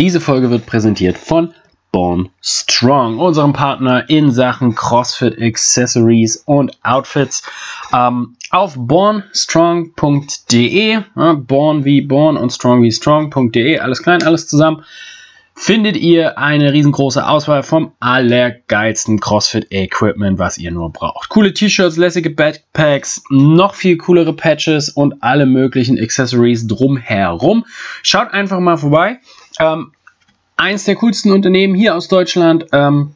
Diese Folge wird präsentiert von Born Strong, unserem Partner in Sachen CrossFit Accessories und Outfits. Ähm, auf bornstrong.de, ja, born wie born und strong wie strong.de, alles klein, alles zusammen, findet ihr eine riesengroße Auswahl vom allergeilsten CrossFit-Equipment, was ihr nur braucht. Coole T-Shirts, lässige Backpacks, noch viel coolere Patches und alle möglichen Accessories drumherum. Schaut einfach mal vorbei. Ähm, eins der coolsten Unternehmen hier aus Deutschland. Ähm,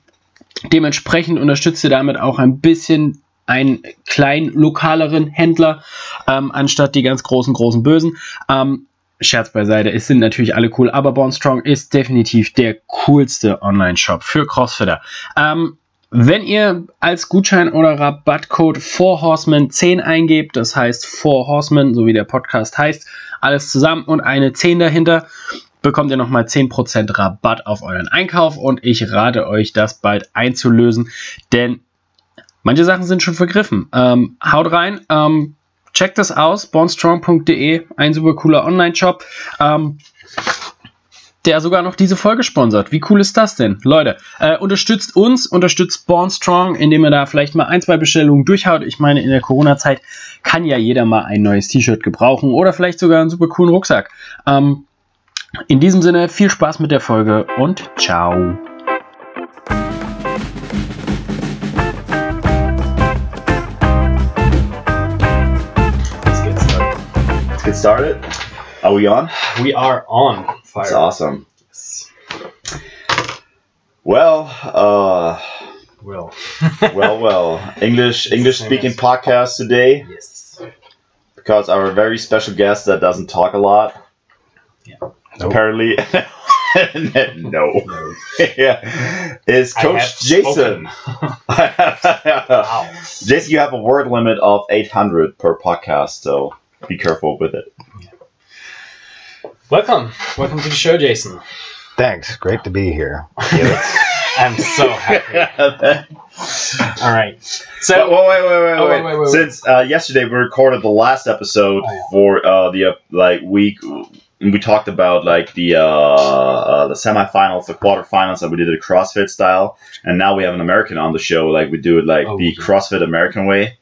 dementsprechend unterstützt ihr damit auch ein bisschen einen kleinen lokaleren Händler, ähm, anstatt die ganz großen, großen Bösen. Ähm, Scherz beiseite, es sind natürlich alle cool, aber Born Strong ist definitiv der coolste Online-Shop für Crossfitter. Ähm, wenn ihr als Gutschein oder Rabattcode 4Horsemen 10 eingebt, das heißt 4Horsemen, so wie der Podcast heißt, alles zusammen und eine 10 dahinter, bekommt ihr nochmal 10% Rabatt auf euren Einkauf und ich rate euch, das bald einzulösen, denn manche Sachen sind schon vergriffen. Ähm, haut rein, ähm, Checkt das aus, bornstrong.de, ein super cooler Online-Shop, ähm, der sogar noch diese Folge sponsert. Wie cool ist das denn? Leute, äh, unterstützt uns, unterstützt Bornstrong, indem ihr da vielleicht mal ein, zwei Bestellungen durchhaut. Ich meine, in der Corona-Zeit kann ja jeder mal ein neues T-Shirt gebrauchen oder vielleicht sogar einen super coolen Rucksack. Ähm, in diesem Sinne, viel Spaß mit der Folge und ciao. get started. Are we on? We are on fire. That's awesome. Well, uh, well, well, well. English English speaking podcast today. Yes. Because our very special guest that doesn't talk a lot. Yeah. Nope. Apparently. no. no. yeah. Is Coach Jason. wow. Jason, you have a word limit of 800 per podcast, so be careful with it. Welcome, welcome to the show, Jason. Thanks, great to be here. I'm so happy. All right. So wait, wait, wait, wait, oh, wait. wait, wait Since uh, yesterday we recorded the last episode oh, yeah. for uh, the uh, like week, we talked about like the uh, uh, the semifinals, the quarterfinals, and we did it CrossFit style. And now we have an American on the show, like we do it like oh, the CrossFit American way.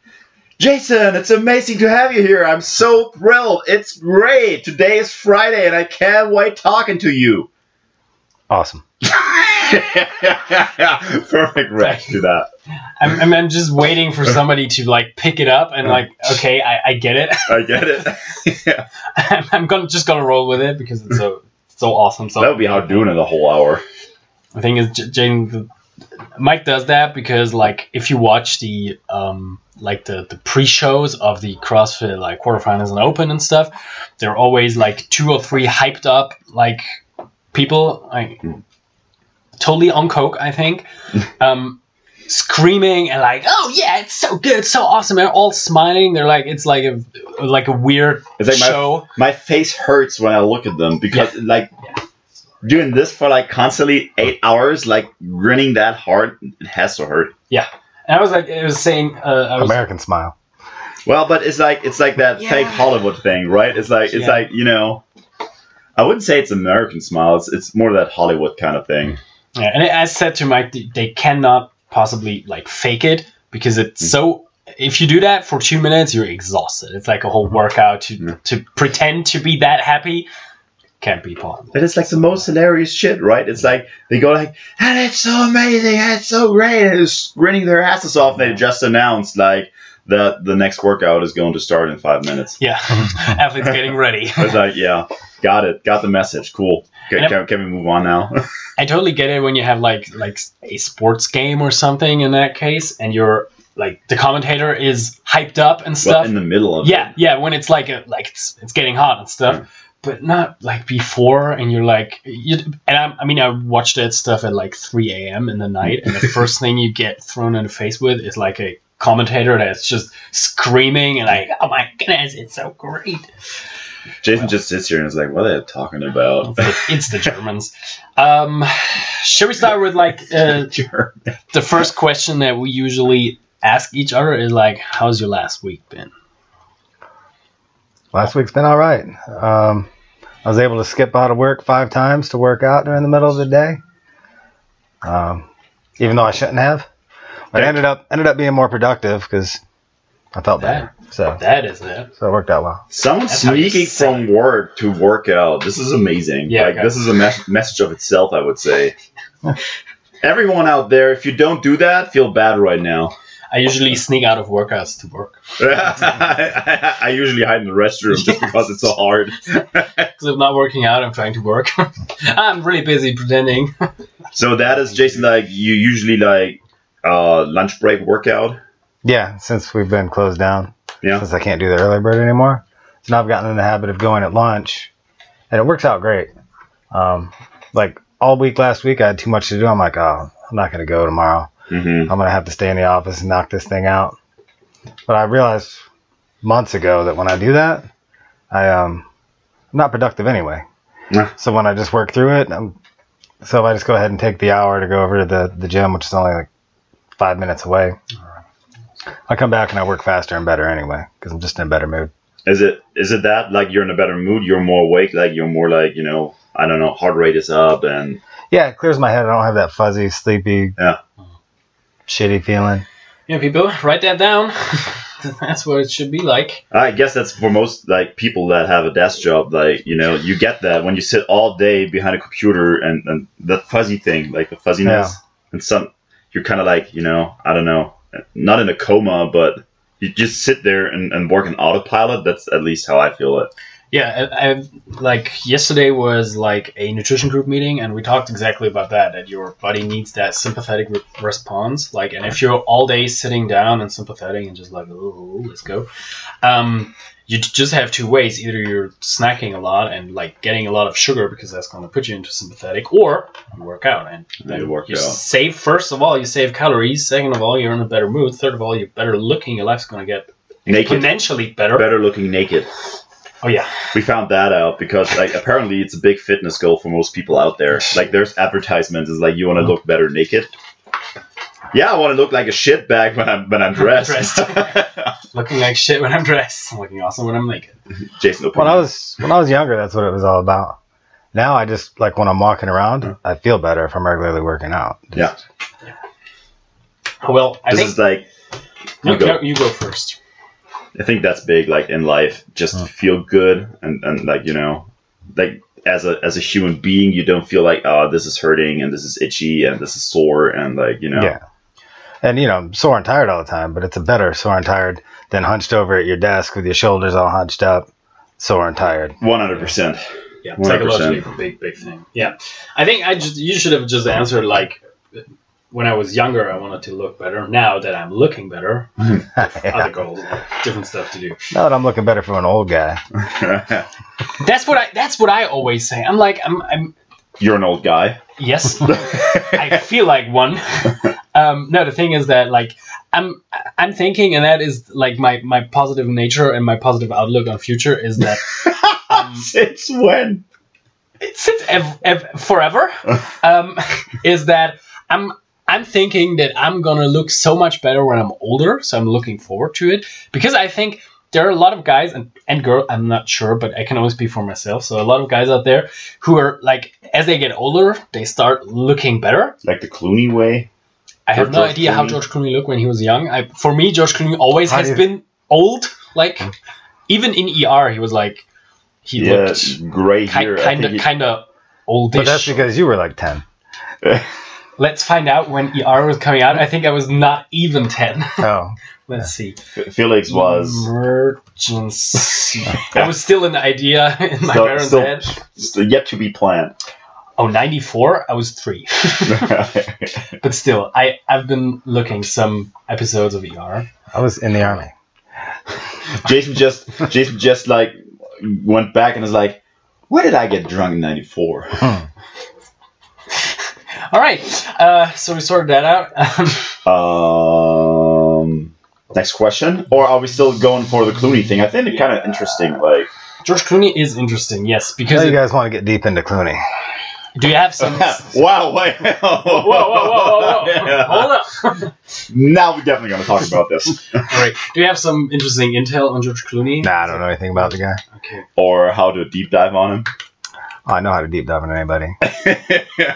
Jason, it's amazing to have you here. I'm so thrilled. It's great. Today is Friday and I can't wait talking to you. Awesome. Perfect react to that. I'm, I'm, just waiting for somebody to like pick it up and like, okay, I, I get it. I get it. yeah. I'm, I'm gonna just gonna roll with it because it's so so awesome. So that would be hard doing it the whole hour. I think is Jane. Mike does that because like if you watch the um like the, the pre-shows of the CrossFit like quarterfinals and open and stuff, they're always like two or three hyped up like people like totally on coke, I think. um screaming and like, oh yeah, it's so good, so awesome. They're all smiling. They're like, it's like a like a weird it's like show. My, my face hurts when I look at them because yeah. like yeah. doing this for like constantly eight hours, like grinning that hard, it has to hurt. Yeah, and I was like, it was saying, uh, was, American smile. Well, but it's like it's like that yeah. fake Hollywood thing, right? It's like it's yeah. like you know, I wouldn't say it's American smile. It's it's more that Hollywood kind of thing. Yeah, and as said to Mike, they cannot possibly like fake it because it's mm-hmm. so. If you do that for two minutes, you're exhausted. It's like a whole workout to mm-hmm. to pretend to be that happy can't be possible. But it's like the most hilarious shit, right? It's like they go like, and it's so amazing, and it's so great, and it's grinning their asses off. They just announced like that the next workout is going to start in five minutes. Yeah, athletes getting ready. I was like, yeah, got it, got the message. Cool. Can, can, can we move on now? I totally get it when you have like like a sports game or something in that case, and you're like the commentator is hyped up and stuff well, in the middle of yeah it. yeah when it's like a, like it's, it's getting hot and stuff yeah but not like before and you're like you, and I, I mean i watched that stuff at like 3 a.m in the night and the first thing you get thrown in the face with is like a commentator that's just screaming and like oh my goodness it's so great. Jason well, just sits here and is like what are they talking about? It's the germans. Um should we start with like uh, the first question that we usually ask each other is like how's your last week been? Last week's been all right. Um, I was able to skip out of work five times to work out during the middle of the day. Um, even though I shouldn't have, but I ended up ended up being more productive because I felt better. So That is it. so it worked out well. Someone That's how you sneaking sell from work to work out. This is amazing. Yeah, like okay. this is a mes- message of itself. I would say. Everyone out there, if you don't do that, feel bad right now. I usually sneak out of workouts to work I, I usually hide in the restroom just because it's so hard. because I'm not working out. I'm trying to work. I'm really busy pretending. So that is Jason. Like you usually like uh, lunch break workout. Yeah, since we've been closed down, Yeah. since I can't do the early bird anymore, so now I've gotten in the habit of going at lunch, and it works out great. Um, like all week last week, I had too much to do. I'm like, oh, I'm not gonna go tomorrow. Mm-hmm. I'm gonna have to stay in the office and knock this thing out. But I realized months ago that when I do that, I um, I'm not productive anyway. Yeah. So when I just work through it, I'm, so if I just go ahead and take the hour to go over to the the gym, which is only like five minutes away, I come back and I work faster and better anyway because I'm just in a better mood. Is it is it that like you're in a better mood? You're more awake. Like you're more like you know I don't know. Heart rate is up and Yeah, it clears my head. I don't have that fuzzy, sleepy, Yeah. shitty feeling. Yeah, people, write that down. That's what it should be like. I guess that's for most like people that have a desk job. Like you know, you get that when you sit all day behind a computer and, and that fuzzy thing, like the fuzziness, and some you're kind of like you know I don't know, not in a coma, but you just sit there and, and work in autopilot. That's at least how I feel it. Yeah, I, I like yesterday was like a nutrition group meeting, and we talked exactly about that. That your body needs that sympathetic re- response. Like, and if you're all day sitting down and sympathetic and just like, oh, let's go, um, you just have two ways. Either you're snacking a lot and like getting a lot of sugar because that's going to put you into sympathetic, or you work out and then You work out. save. First of all, you save calories. Second of all, you're in a better mood. Third of all, you're better looking. Your life's going to get Naked, exponentially better. better looking naked. Oh yeah. We found that out because like apparently it's a big fitness goal for most people out there. Like there's advertisements is like you want to mm-hmm. look better naked. Yeah, I want to look like a shit bag when I'm when I'm dressed. looking like shit when I'm dressed. Looking awesome when I'm naked. Jason, When I was when I was younger, that's what it was all about. Now I just like when I'm walking around, mm. I feel better if I'm regularly working out. yeah, Well, I this think is like no, you go. you go first. I think that's big, like in life, just Huh. feel good and, and like you know, like as a as a human being, you don't feel like oh this is hurting and this is itchy and this is sore and like you know. Yeah. And you know, I'm sore and tired all the time, but it's a better sore and tired than hunched over at your desk with your shoulders all hunched up, sore and tired. One hundred percent. Yeah, psychologically, a big, big thing. Yeah, I think I just you should have just answered like when I was younger, I wanted to look better. Now that I'm looking better, other goals, different stuff to do. Now that I'm looking better for an old guy. That's what I. That's what I always say. I'm like, I'm. I'm You're an old guy. yes. I feel like one. Um, no, the thing is that like I'm I'm thinking, and that is like my my positive nature and my positive outlook on future is that um, Since when? since ev- ev- forever um, is that I'm I'm thinking that I'm gonna look so much better when I'm older. So I'm looking forward to it because I think there are a lot of guys and, and girl I'm not sure, but I can always speak for myself. So a lot of guys out there who are like as they get older, they start looking better. Like the Clooney way. I have no George idea how George Clooney looked when he was young. I, for me, George Clooney always How has do you- been old. Like even in ER, he was like he yeah, looked gray hair. I kind of he- kind of oldish. But that's because you were like 10. Let's find out when ER was coming out. I think I was not even 10. Oh. Let's see. Felix was Emergency. I was still an idea in my Still- parents' still- head. still yet to be planned. Oh, 94? I was three. but still, I, I've been looking some episodes of ER. I was in the army. Jason just Jason just like went back and was like, "Where did I get drunk in '94?" All right. Uh, so we sorted that out. Um, next question, or are we still going for the Clooney thing? I think it's kind of interesting. Like, George Clooney is interesting, yes, Now because you it- guys want to get deep into Clooney. Do you have some? wow, wait, whoa, whoa, whoa, whoa, whoa! Hold up. Now we're definitely going to talk about this, All right. Do you have some interesting intel on George Clooney? Nah, I don't know anything about the guy. Okay. or how to deep dive on him. Oh, I know how to deep dive into anybody.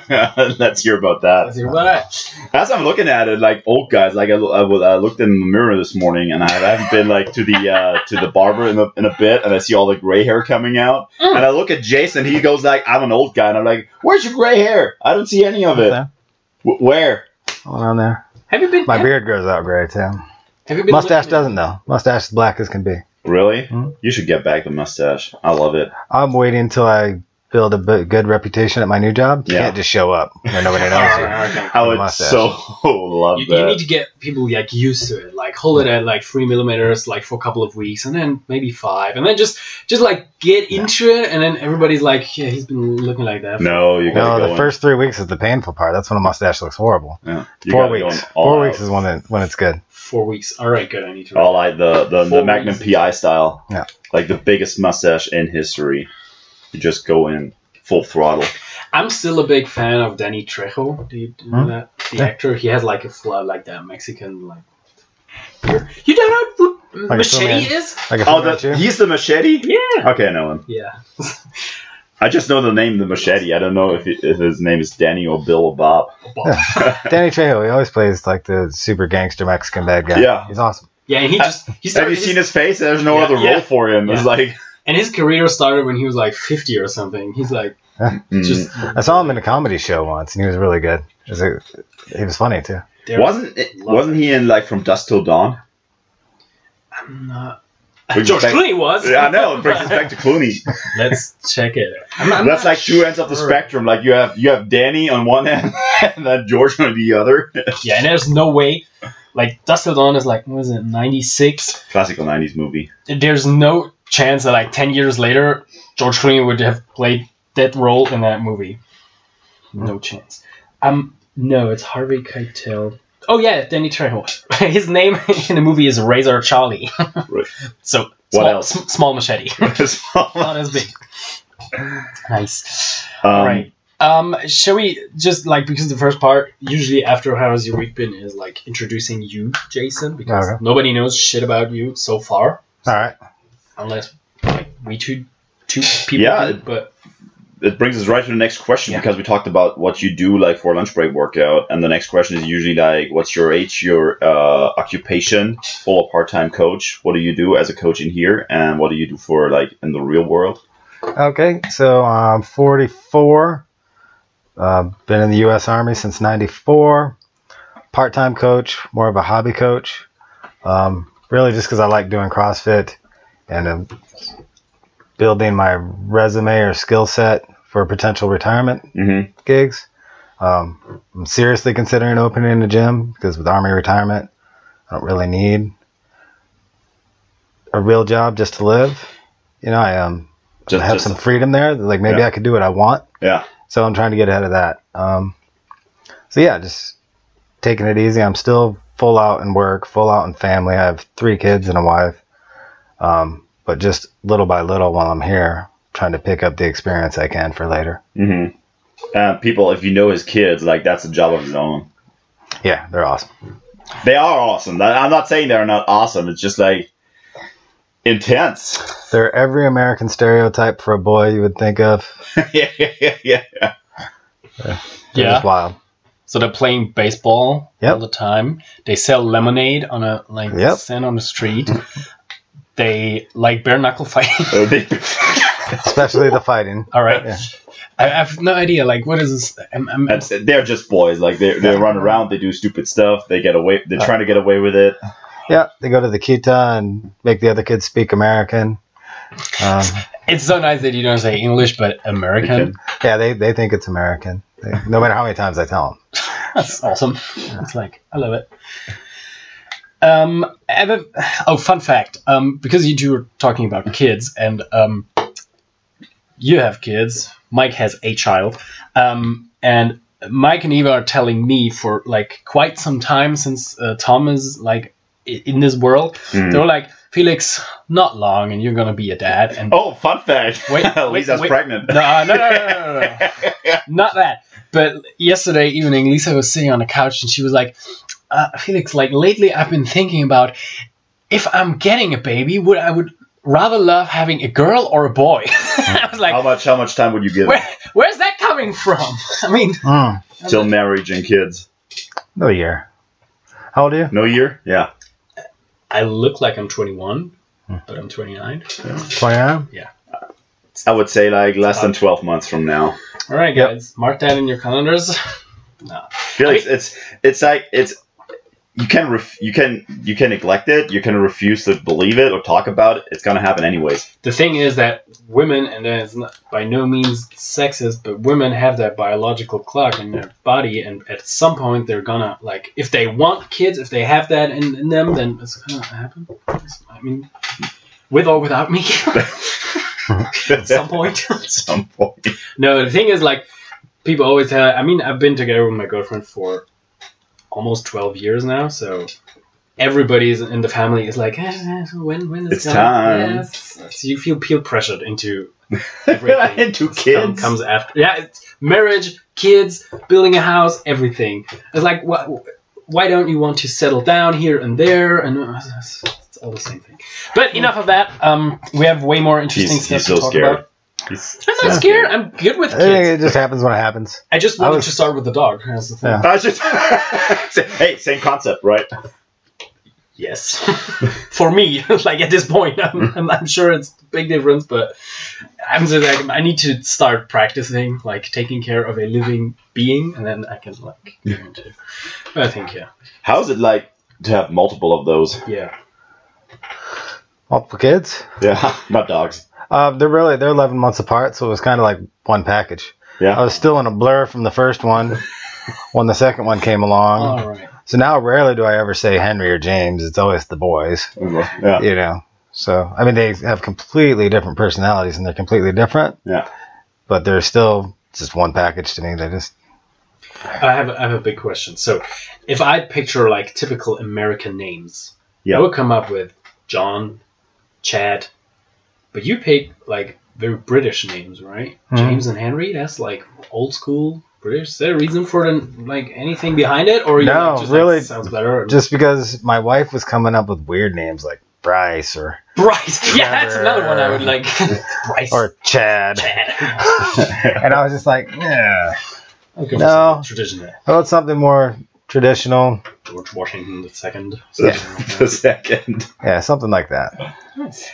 Let's hear about that. Let's hear about that. As I'm looking at it, like old guys, like I, I, I looked in the mirror this morning, and I haven't been like to the uh, to the barber in a, in a bit, and I see all the gray hair coming out, mm. and I look at Jason, he goes like, "I'm an old guy," and I'm like, "Where's your gray hair? I don't see any of it. W- where? All around there. Have you been? My have, beard grows out gray too. Have you been? Mustache doesn't though. Mustache is black as can be. Really? Mm-hmm. You should get back the mustache. I love it. I'm waiting until I build a good reputation at my new job. You yeah. can't just show up when nobody knows you. I would so love you, that. You need to get people like used to it. Like hold it at like three millimeters, like for a couple of weeks, and then maybe five, and then just just like get into it, and then everybody's like, yeah, he's been looking like that. no, you no. The in. first three weeks is the painful part. That's when a mustache looks horrible. Yeah, four weeks. Four out. weeks is when it, when it's good. Four weeks. All right, good. I need to. All like the the, the Magnum weeks. PI style. Yeah. Like the biggest mustache in history. You just go in full throttle. I'm still a big fan of Danny Trejo. Do you, do you know hmm? that? The yeah. actor. He has like a flood like that Mexican like. You don't know what like machete is? Like oh, the, he's the machete. Yeah. Okay, I know him. Yeah. I just know the name, the machete. I don't know if, it, if his name is Danny or Bill or Bob. Yeah. Danny Trejo. He always plays like the super gangster Mexican bad guy. Yeah, he's awesome. Yeah, and he just he Have you his, seen his face? There's no yeah, other yeah, role for him. It's like and his career started when he was like 50 or something. He's like, just. I saw him in a comedy show once, and he was really good. Was a, he was funny too. wasn't it, wasn't he in like From Dusk Till Dawn? I'm not. George back, Clooney was. Yeah, I know. It brings us back to Clooney. Let's check it. I'm, I'm That's like two ends of the spectrum. Like you have you have Danny on one end and then George on the other. yeah, and there's no way. Like Dusk Till Dawn is like what was it, '96? Classical '90s movie. There's no chance that like 10 years later george clooney would have played that role in that movie. No chance. Um no it's harvey keitel. Oh yeah danny trejo. His name in the movie is razor charlie. Right. so what small, else? sm- small machete. Not as big. nice. Um, all right um, shall we just like because the first part usually after how has your week been is like introducing you, Jason, because okay. nobody knows shit about you so far. All right unless like we two two people. Yeah, do, but it brings us right to the next question yeah. because we talked about what you do like for lunch break workout, and the next question is usually like, what's your age, your uh, occupation, full part time coach? What do you do as a coach in here, and what do you do for like in the real world? Okay, so I'm 44. Uh, been in the U.S. Army since '94. Part-time coach, more of a hobby coach. Um, really, just because I like doing CrossFit and um, building my resume or skill set for potential retirement mm-hmm. gigs. Um, I'm seriously considering opening a gym because with Army retirement, I don't really need a real job just to live. You know, I um just, I have some freedom there. Like maybe yeah. I could do what I want. Yeah. So I'm trying to get ahead of that. Um, so yeah, just taking it easy. I'm still full out in work, full out in family. I have three kids and a wife. Um, but just little by little while I'm here, trying to pick up the experience I can for later. Mm-hmm. Uh, people, if you know his kids, like that's a job of his own. Yeah, they're awesome. They are awesome. I'm not saying they're not awesome. It's just like intense. They're every American stereotype for a boy you would think of. yeah, yeah, yeah. They're yeah. wild. So they're playing baseball yep. all the time. They sell lemonade on a like yep. stand on the street. they like bare knuckle fighting. Oh, Especially the fighting. All right. Yeah. I, have no idea. Like, what is this? I'm, I'm, they're just boys. Like they they run around, they do stupid stuff, they get away. They're trying to get away with it. Yeah, they go to the kita and make the other kids speak American. Um, it's so nice that you don't say English, but American. Yeah, they, they think it's American. They, no matter how many times I tell them. That's awesome. Yeah. It's like I love it. Um, ever, oh, fun fact. Um, because you two are talking about kids, and um, you have kids. Mike has a child. Um, and Mike and Eva are telling me for like quite some time since uh, Tom is like in this world. Mm. They're like, Felix, not long, and you're gonna be a dad. And oh, fun fact! Wait, Lisa's wait. pregnant. No, no, no, no, no, no. not that. But yesterday evening, Lisa was sitting on the couch, and she was like, uh, Felix, like lately I've been thinking about if I'm getting a baby, would I would rather love having a girl or a boy. I was like, how much how much time would you give? Where, where's that coming from? I mean, mm. till marriage and kids. No year. How old are you? No year. Yeah. I look like I'm 21, hmm. but I'm 29. 29. Yeah. I would say like less than 12 months from now. All right, guys, yep. mark that in your calendars. no. Felix, I mean, it's it's like it's you can ref- you can you can neglect it you can refuse to believe it or talk about it it's going to happen anyways. The thing is that women and it's not by no means sexist but women have that biological clock in their body and at some point they're gonna like if they want kids if they have that in, in them then it's gonna happen. I mean with or without me. At some point. At some point. No the thing is like people always have i mean i've been together with my girlfriend for almost 12 years now, so everybody's in the family is like, eh, when when is it's time? Yes. So you feel peer pressured into everything. into kids comes after. Yeah, marriage, kids, building a house, everything. It's like what? Why don't you want to settle down here and there? And uh, it's, it's all the same thing. But enough of that. Um, we have way more interesting he's, stuff he's to so talk scared. about. I'm not scared. I'm good with kids. It just happens when it happens. I just wanted I was, to start with the dog. That's the thing. Yeah. Just, hey, same concept, right? Yes. For me, like at this point, I'm, hmm. I'm, I'm, sure it's a big difference, but I'm just like I need to start practicing like taking care of a living being, and then I can like get into. I think yeah. How is it like to have multiple of those? Yeah. Multiple kids? Yeah, not dogs. Uh, they're really they're 11 months apart, so it was kind of like one package. Yeah. I was still in a blur from the first one when the second one came along. All right. So now rarely do I ever say Henry or James. It's always the boys. Yeah. You know. So I mean they have completely different personalities and they're completely different. Yeah. But they're still just one package to me. They just I have I have a big question. So if I picture like typical American names, yeah. I would come up with John, Chad, but you pick like very British names, right? Mm. James and Henry. That's like old school British. Is there a reason for the like anything behind it, or no? Just, really, like, sounds better. Just because my wife was coming up with weird names like Bryce or Bryce. Yeah, that's another one I would like. Bryce or Chad. Chad. and I was just like, yeah. Okay, no, tradition. I want something more traditional. George Washington the second. Yeah. the second. Yeah, something like that.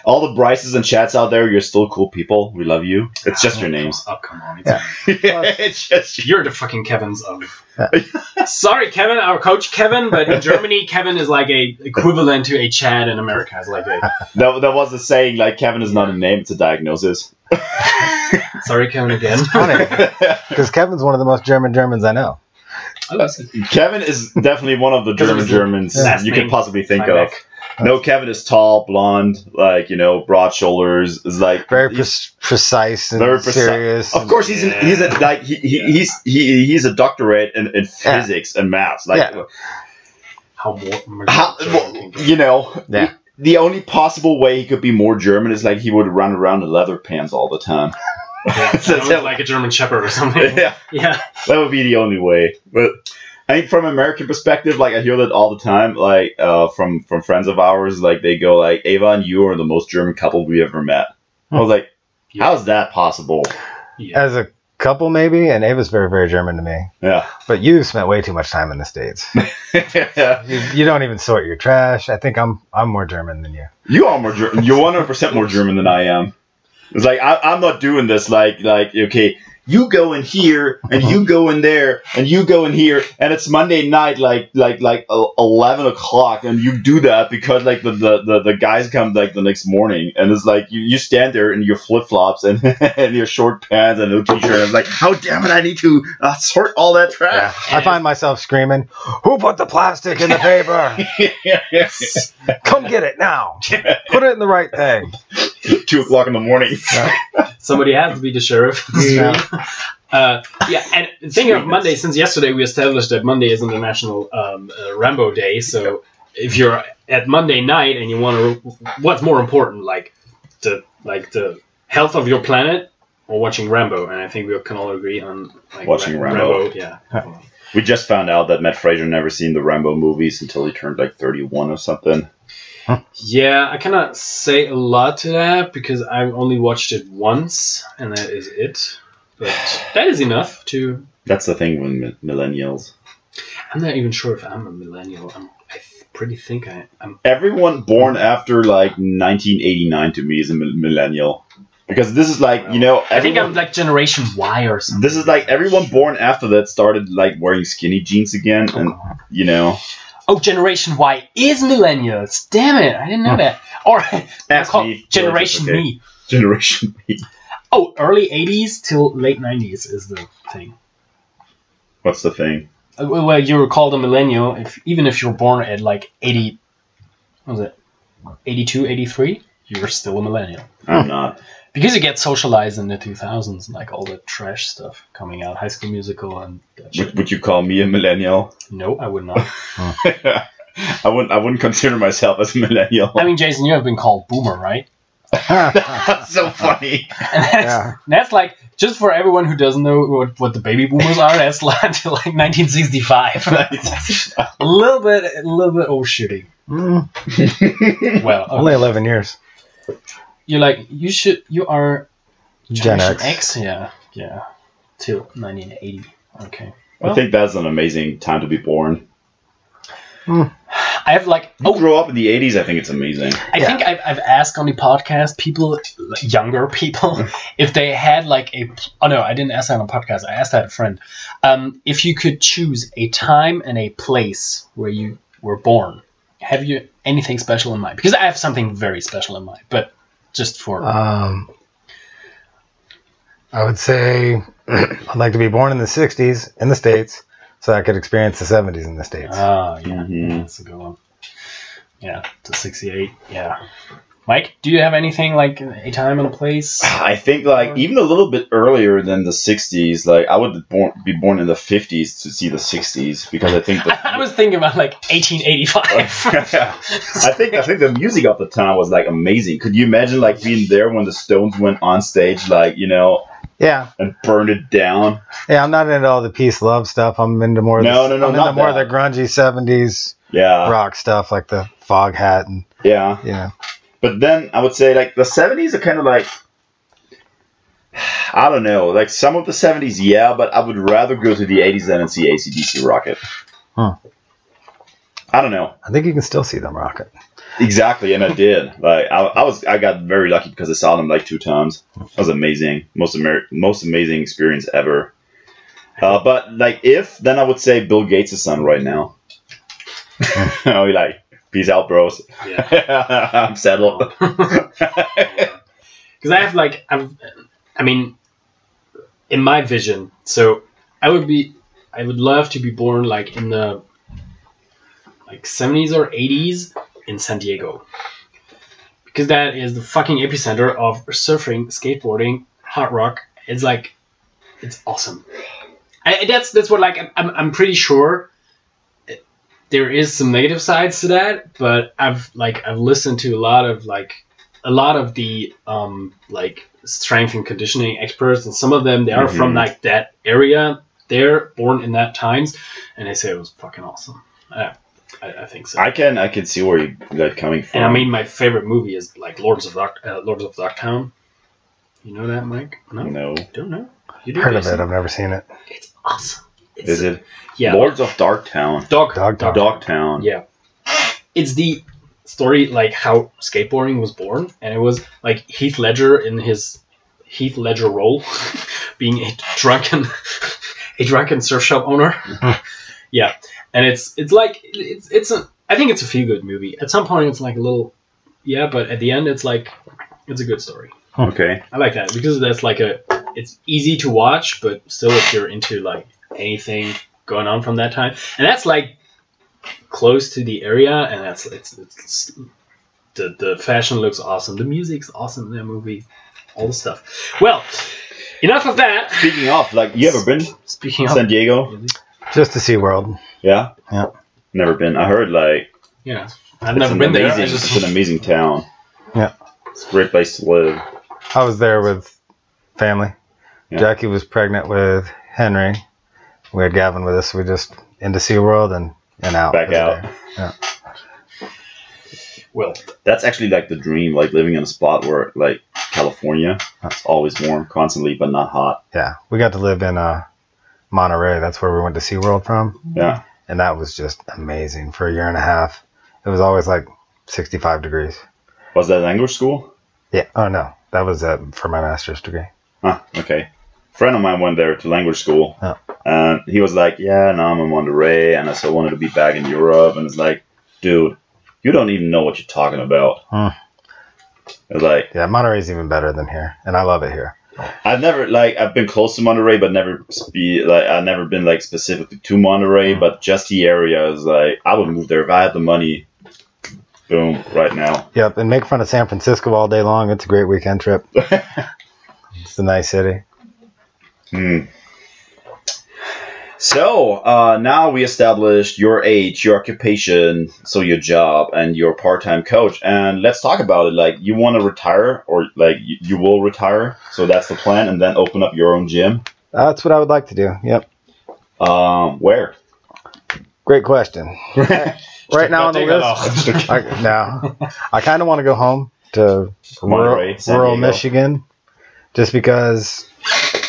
All the Bryces and Chads out there, you're still cool people. We love you. It's just your names. Oh, come on. It's, yeah. it's just you're the fucking Kevins of. Yeah. Sorry, Kevin, our coach Kevin, but in Germany, Kevin is like a equivalent to a Chad in America. It's like a. That, that was the saying. Like Kevin is not a name; it's a diagnosis. Sorry, Kevin again. Because Kevin's one of the most German Germans I know. Kevin is definitely one of the German Germans you could possibly think of. No, Kevin is tall, blonde, like you know, broad shoulders. Is like very pre- precise and very preci- serious. Of course, he's yeah. he's a, like he, he, he's he, he's a doctorate in, in physics yeah. and maths. Like yeah. how more, how, well, you know, yeah. The only possible way he could be more German is like he would run around in leather pants all the time. Yeah, so like a German Shepherd or something. Yeah, yeah, that would be the only way. But I think from American perspective, like I hear that all the time, like uh, from from friends of ours, like they go like, "Ava and you are the most German couple we ever met." I was like, yeah. "How's that possible?" Yeah. As a couple, maybe, and Ava's very very German to me. Yeah, but you spent way too much time in the states. yeah. You, you, don't even sort your trash. I think I'm I'm more German than you. You are more German. You're 100 percent more German than I am. It's like I, I'm not doing this like like okay you go in here and you go in there and you go in here and it's Monday night like like like eleven o'clock and you do that because like the, the, the, the guys come like the next morning and it's like you, you stand there in your flip flops and, and your short pants and no t shirt and it's like how damn it I need to uh, sort all that trash. Yeah. I find myself screaming, "Who put the plastic in the paper? Come get it now! Put it in the right thing." Two o'clock in the morning. Somebody has to be the sheriff. Yeah. Uh, yeah, and thinking of Monday, since yesterday we established that Monday is International um, uh, Rambo Day, so if you're at Monday night and you want to, what's more important, like the like the health of your planet or watching Rambo? And I think we can all agree on like, watching Ra- Rambo. Rambo. Yeah. We just found out that Mat Fraser never seen the Rambo movies until he turned like 31 or something. Yeah, I cannot say a lot to that because I've only watched it once, and that is it. But that is enough to. That's the thing with millennials. I'm not even sure if I'm a millennial. I'm, I pretty think I, I'm. Everyone born after like 1989 to me is a millennial, because this is like you know. I think I'm like Generation Y or something. This is like everyone born after that started like wearing skinny jeans again, and oh, you know. Oh, Generation Y is millennials. Damn it, I didn't know that. Or I Ask call me. Generation Okay. Me. Generation Me. Oh, early '80s till late '90s is the thing. What's the thing? Uh, Well, well, you're called a millennial if even if you're born at like 80. What was it? 82, 83. You're still a millennial I'm not. Because you get socialized in the 2000s, like all the trash stuff coming out, High School Musical and that. Would, would you call me a millennial? No, I would not. I wouldn't. I wouldn't consider myself as a millennial. I mean, Jason, you have been called boomer, right? That's so funny. And that's, Yeah. that's like just for everyone who doesn't know what, what the baby boomers are. That's like until like 1965. a little bit, a little bit overshooting. Mm, Well, okay. only 11 years. You're like you should. You are Gen Generation X. Yeah, yeah. Till 1980. Okay. I think that's an amazing time to be born. I have like You oh grow up in the 80s. I think it's amazing. I Yeah. think I've, I've asked on the podcast people, like, younger people, if they had like a. Oh no, I didn't ask that on the podcast. I asked that a friend. Um, if you could choose a time and a place where you were born, have you anything special in mind? Because I have something very special in mind, but just for. Um, I would say I'd like to be born in the 60s in the States so I could experience the 70s in the States. Ah, yeah, Mhm. that's a good one. Yeah, to 68. Yeah. Mike, do you have anything like a time and a place? I think like even a little bit earlier than the 60s. Like I would born, be born in the 50s to see the 60s because I think the, I was thinking about like 1885. I think I think the music of the time was like amazing. Could you imagine like being there when the Stones went on stage, like you know, Yeah, and burned it down? yeah. I'm not into all the peace love stuff. I'm into more. No, the, no, no, I'm into more that. of the grungy 70s Yeah, rock stuff, like the Foghat and yeah. you know. But then I would say like the 70s are kind of like I don't know, like some of the 70s, yeah, but I would rather go to the 80s than and see ACDC Rocket. Huh. I don't know. I think you can still see them rocket. Exactly, and I did. Like I, I was, I got very lucky because I saw them like two times. That was amazing, most Amer- most amazing experience ever. Uh, but like, if then I would say Bill Gates' son right now. I'll be like, peace out, bros. Yeah. I'm settled. Because I have like I've, I mean, in my vision, so I would be, I would love to be born like in the like seventies or eighties in San Diego, because that is the fucking epicenter of surfing, skateboarding, hard rock. It's like, it's awesome. I, that's that's what like I'm I'm pretty sure. There is some negative sides to that, but I've like I've listened to a lot of like a lot of the um, like strength and conditioning experts, and some of them they are from Mhm. like that area. They're born in that times, and they say it was fucking awesome. Uh, I, I think so. I can, I can see where you like coming from. and I mean, my favorite movie is like Lords of Rock, uh, Lords of Darktown. You know that, Mike? No, no, don't know. You do. Heard of it. I've never seen it. It's awesome. It's, is it Yeah. Lords of Darktown? Dog. Dog Town. Dogtown. Yeah. It's the story like how skateboarding was born, and it was like Heath Ledger in his Heath Ledger role, being a drunken, a drunken surf shop owner. yeah, and it's it's like it's it's a I think it's a feel good movie. At some point, it's like a little yeah, but at the end, it's like it's a good story. Okay. I like that because that's like a it's easy to watch, but still if you're into like anything going on from that time, and that's like close to the area, and that's it's, it's the the fashion looks awesome, the music's awesome in that movie, all the stuff. Well, enough of that. Speaking of, like, you ever been to Speaking of, San Diego? Just to see World. Yeah. Yeah. Never been. I heard like yeah, I've it's never an been there. amazing, I just- It's an amazing town. Yeah. It's a great place to live. I was there with family. Yeah. Jackie was pregnant with Henry. We had Gavin with us. We just into SeaWorld and, and out. Back out. day. Yeah. Will. That's actually like the dream, like living in a spot where like California, it's always warm constantly, but not hot. Yeah, we got to live in uh, Monterey. That's where we went to SeaWorld from. Yeah. And that was just amazing for a year and a half. It was always like 65 degrees. Was that language school? Yeah. Oh no, that was uh, for my master's degree. Huh. Okay. Friend of mine went there to language school, Oh. and he was like, "Yeah, now I'm in Monterey, and I still wanted to be back in Europe." And it's like, dude, you don't even know what you're talking about. It's like Yeah, Monterey's even better than here, and I love it here. I've never like I've been close to Monterey, but never be like I've never been like specifically to Monterey, hmm. but just the area is like I would move there if I had the money. Boom, right now. Yep, and make fun of San Francisco all day long. It's a great weekend trip. It's a nice city. Hmm. So uh, now we established your age, your occupation, so your job, and your part-time coach. And let's talk about it. Like, you want to retire, or like you, you will retire. So that's the plan, and then open up your own gym. That's what I would like to do. Yep. Um, where? Great question. right now on the list, list. I, no, I kind of want to go home to rural, rural Michigan, just because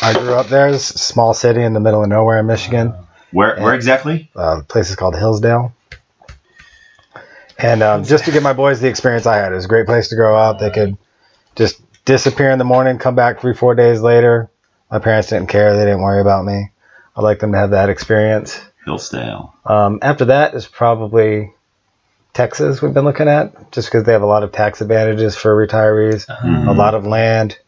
I grew up there. It's a small city in the middle of nowhere in Michigan. Where? Where exactly? Uh, the place is called Hillsdale. And um, just to give my boys the experience I had, it was a great place to grow up. They could just disappear in the morning, come back three, four days later. My parents didn't care; they didn't worry about me. I'd like them to have that experience. Hillsdale. Um, after that is probably Texas. We've been looking at just because they have a lot of tax advantages for retirees, Mhm. a lot of land,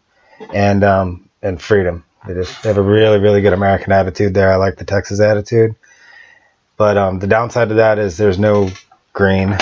and um, and freedom. They just they have a really really good American attitude there. I like the Texas attitude, but um, the downside to that is there's no green.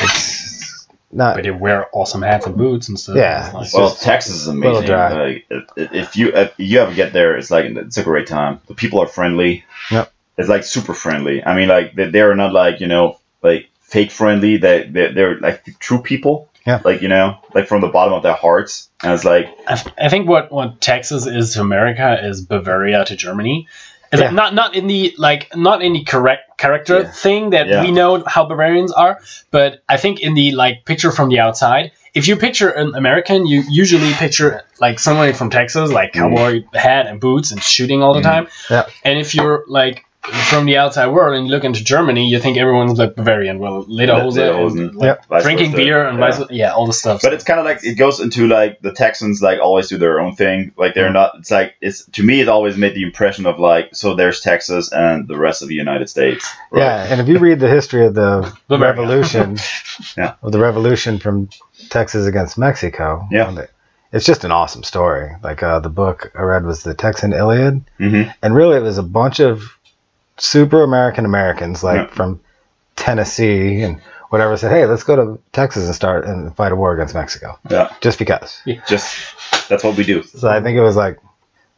It's not. But they wear awesome hats and boots and stuff. Yeah, like- Well, Texas is little amazing. dry. Like, if, if you if you ever get there, it's like it's a great time. The people are friendly. Yep. It's like super friendly. I mean, like they, they're not like you know like fake friendly. They they're, they're like true people. Yeah. Like you know, like from the bottom of their hearts. And it's like I, th- I think what, what Texas is to America is Bavaria to Germany. It's Yeah. like not not in the like not in the correct character Yeah. thing that Yeah. we know how Bavarians are, but I think in the like picture from the outside, if you picture an American, you usually picture like somebody from Texas, like Mm. cowboy hat and boots and shooting all the Mm. time. Yeah. And if you're like from the outside world and you look into Germany, you think everyone's like Bavarian. Well, Lederhosen, and like, Yep. drinking beer and Yeah. vice yeah, all the stuff. But it's kind of like it goes into like the Texans like always do their own thing. Like they're not. It's like it's to me it always made the impression of like so there's Texas and the rest of the United States. right? Yeah, and if you read the history of the revolution, Yeah. of the revolution from Texas against Mexico, Yeah. it's just an awesome story. Like uh, the book I read was the Texan Iliad, hmm and really it was a bunch of super American Americans, like Yeah. from Tennessee and whatever, said, "Hey, let's go to Texas and start and fight a war against Mexico," Yeah. just because. Just that's what we do. So I think it was like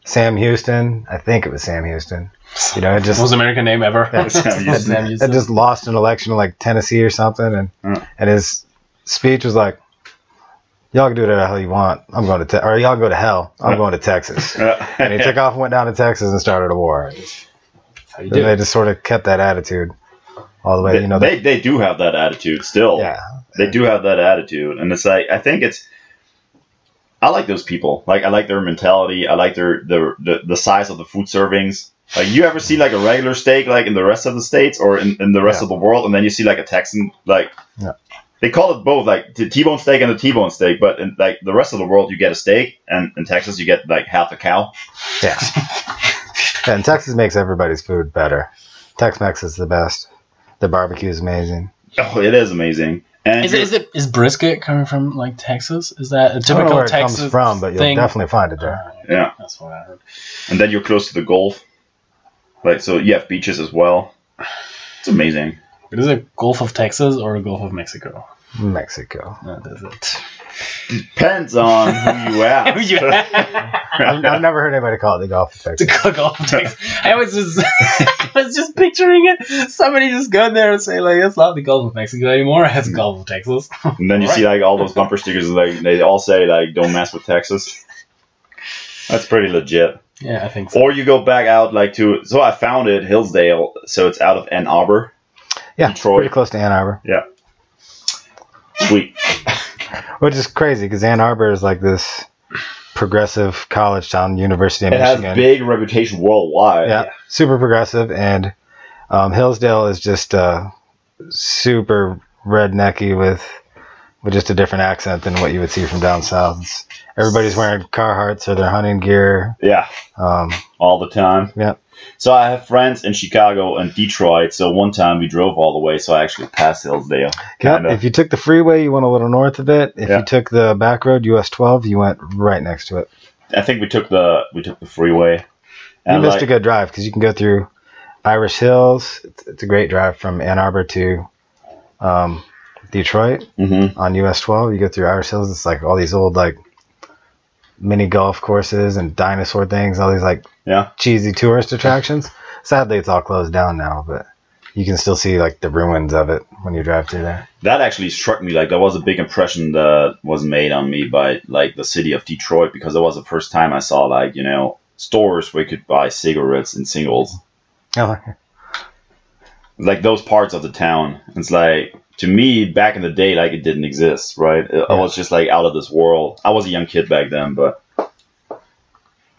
Sam Houston. I think it was Sam Houston. You know, it just most American name ever. Yeah. Sam Houston. Sam had just lost an election in like Tennessee or something, and Yeah. and his speech was like, "Y'all can do whatever the hell you want. I'm going to te- or y'all go to hell. I'm going to Texas." Yeah. And he took off and went down to Texas and started a war. How you They do. just sort of kept that attitude all the way. They, You know, they, they do have that attitude still. yeah, They do have that attitude, and it's like I think it's. I like those people. Like I like their mentality. I like their the the, the size of the food servings. Like you ever see like a regular steak like in the rest of the states or in, in the rest Yeah. of the world, and then you see like a Texan like. Yeah. They call it both like the T-bone steak and the T-bone steak, but in like the rest of the world, you get a steak, and in Texas, you get like half a cow. yeah. yeah. And Texas makes everybody's food better. Tex-Mex is the best. The barbecue is amazing. Oh, it is amazing. And Is it, you're- is it is brisket coming from like Texas? Is that a I don't know typical where it Texas comes from, but you'll thing? definitely find it there. Alright, Yeah. that's what I heard. and then you're close to the Gulf. Like so, you have beaches as well. It's amazing. But is it Gulf of Texas or Gulf of Mexico? Mexico. That is it. Depends on who you ask. Who you I've, I've never heard anybody call it the Gulf of The Texas. Gulf of Texas. I was just, I was just picturing it. Somebody just go there and say like, "It's not the Gulf of Mexico anymore. It's hmm. Gulf of Texas." and then you see like all those bumper stickers, like they all say like "Don't mess with Texas." That's pretty legit. Yeah, I think so. Or you go back out like to. So I found it Hillsdale. So it's out of Ann Arbor. Yeah, Detroit. pretty close to Ann Arbor. Yeah. Sweet. Which is crazy because Ann Arbor is like this progressive college town, University of Michigan. it Michigan. has big reputation worldwide. yeah, super progressive, and um, Hillsdale is just uh, super rednecky with with just a different accent than what you would see from down south. It's, everybody's wearing Carhartts or their hunting gear. Yeah, Um, all the time. Yeah. So I have friends in Chicago and Detroit. So one time we drove all the way, so I actually passed Hillsdale. yeah, if you took the freeway, you went a little north of it. If you took the back road, US 12, you went right next to it. I think we took the we took the freeway. You And missed like, a good drive because you can go through Irish Hills. It's, it's a great drive from Ann Arbor to um, Detroit Mhm. on US 12. You go through Irish Hills. It's like all these old like mini golf courses and dinosaur things. All these like Yeah. cheesy tourist attractions. Sadly, it's all closed down now, but you can still see like the ruins of it when you drive through there. that actually struck me like that was a big impression that was made on me by like the city of Detroit because it was the first time I saw like you know stores where you could buy cigarettes in singles. Oh, like those parts of the town. It's like to me back in the day, like it didn't exist, right? It, I was just like out of this world. I was a young kid back then, but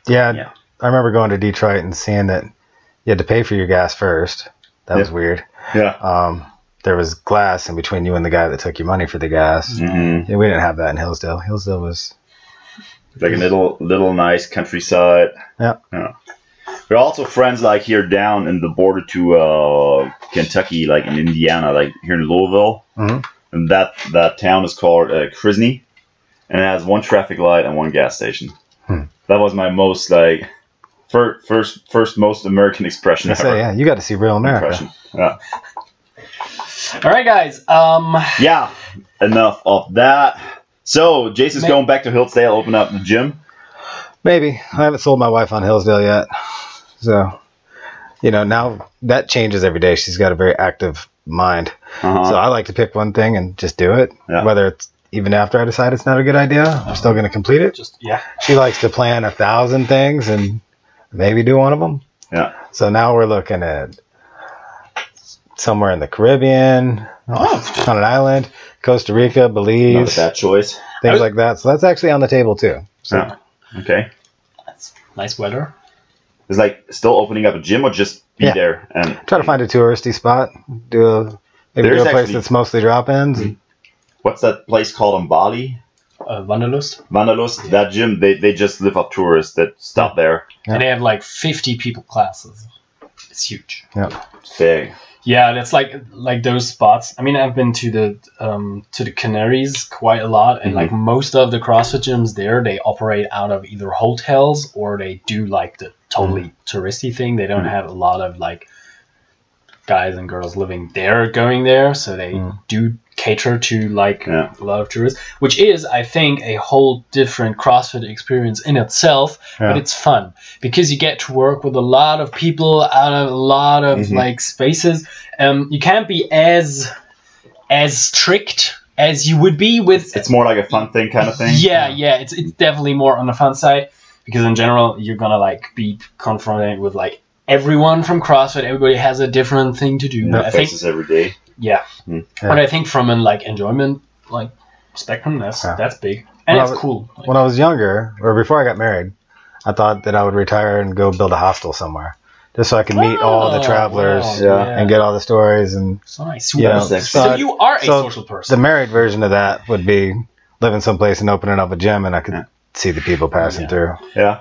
yeah, Yeah. I remember going to Detroit and seeing that you had to pay for your gas first. That was weird. yeah, um, there was glass in between you and the guy that took your money for the gas. hmm Yeah, we didn't have that in Hillsdale. Hillsdale was like a little little nice countryside. Yeah. yeah. We're also friends like here down in the border to uh, Kentucky, like in Indiana, like here in Louisville. Mhm. And that that town is called uh, Chrisney, and it has one traffic light and one gas station. Hmm. That was my most like first first first most American expression I ever. say, yeah, you got to see real America. Impression. Yeah. All right, guys. Um, yeah. Enough of that. So Jason's Ma- going back to Hillsdale, open up the gym. Maybe I haven't sold my wife on Hillsdale yet, so you know now that changes every day. She's got a very active mind, Uh-huh. so I like to pick one thing and just do it. Yeah. Whether it's even after I decide it's not a good idea, I'm still going to complete it. just yeah. She likes to plan a thousand things and maybe do one of them. Yeah. So now we're looking at somewhere in the Caribbean, Oh, on an island, Costa Rica, Not a Belize, bad choice. things like that. So that's actually on the table too. So Yeah. Okay. that's nice weather. It's like still opening up a gym or just be Yeah. there and try to find a touristy spot. Do a maybe do a place actually- that's mostly drop-ins. what's that place called on Bali? Uh, Wanderlust. Vandalust. That gym, they, they just live up tourists that stop there. Yeah. And they have like 50 people classes. It's huge. Yeah. big. Yeah, that's like like those spots. I mean, I've been to the um, to the Canaries quite a lot, and like most of the CrossFit gyms there, they operate out of either hotels or they do like the totally touristy thing. They don't Mhm. have a lot of like guys and girls living there going there, so they Mm. do cater to like Yeah. a lot of tourists, which is, I think, a whole different CrossFit experience in itself. But it's fun because you get to work with a lot of people out of a lot of Mhm. like spaces. Um, you can't be as as strict as you would be with. It's more like a fun thing kind of thing. Yeah, yeah, it's it's definitely more on the fun side because in general you're gonna like be confronted with like everyone from CrossFit. Everybody has a different thing to do. No But I think faces every day. yeah. Hmm. But I think from an like enjoyment like spectrum, that's Yeah. that's big and Well, it's I- cool. Like, When I was younger, or before I got married, I thought that I would retire and go build a hostel somewhere, just so I could meet all the Oh, travelers wow, Yeah. and get all the stories. And nice. you know, That's so, you are a so social person. the married version of that would be living someplace and opening up a gym, and I could Yeah. See the people passing Yeah. through. Yeah.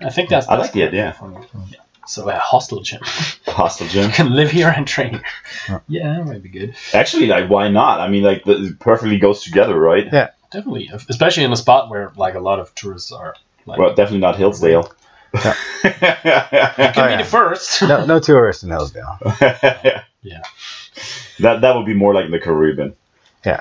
I think that's. I that's like the idea. Yeah. So a hostel gym. Hostel gym. You can live here and train here. Yeah. Yeah, that might be good. Actually, like, why not? I mean, like, the, it perfectly goes together, right? Yeah. Definitely, especially in a spot where like a lot of tourists are. Like, Well, definitely not Hillsdale. You can Oh, be yeah. the first. No, no tourists in Hillsdale. Yeah. That that would be more like in the Caribbean.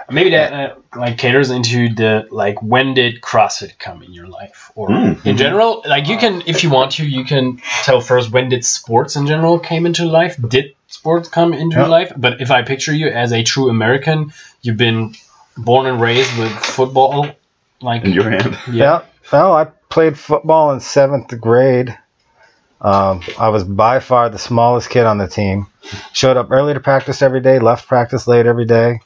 Maybe that uh, like caters into the like when did CrossFit come in your life or Mm. in general like you can if you want to you can tell first when did sports in general came into life did sports come into your Yeah. life but if I picture you as a true American you've been born and raised with football like In your hand. yeah Well, I played football in seventh grade. Um, I was by far the smallest kid on the team. Showed up early to practice every day, left practice late every day.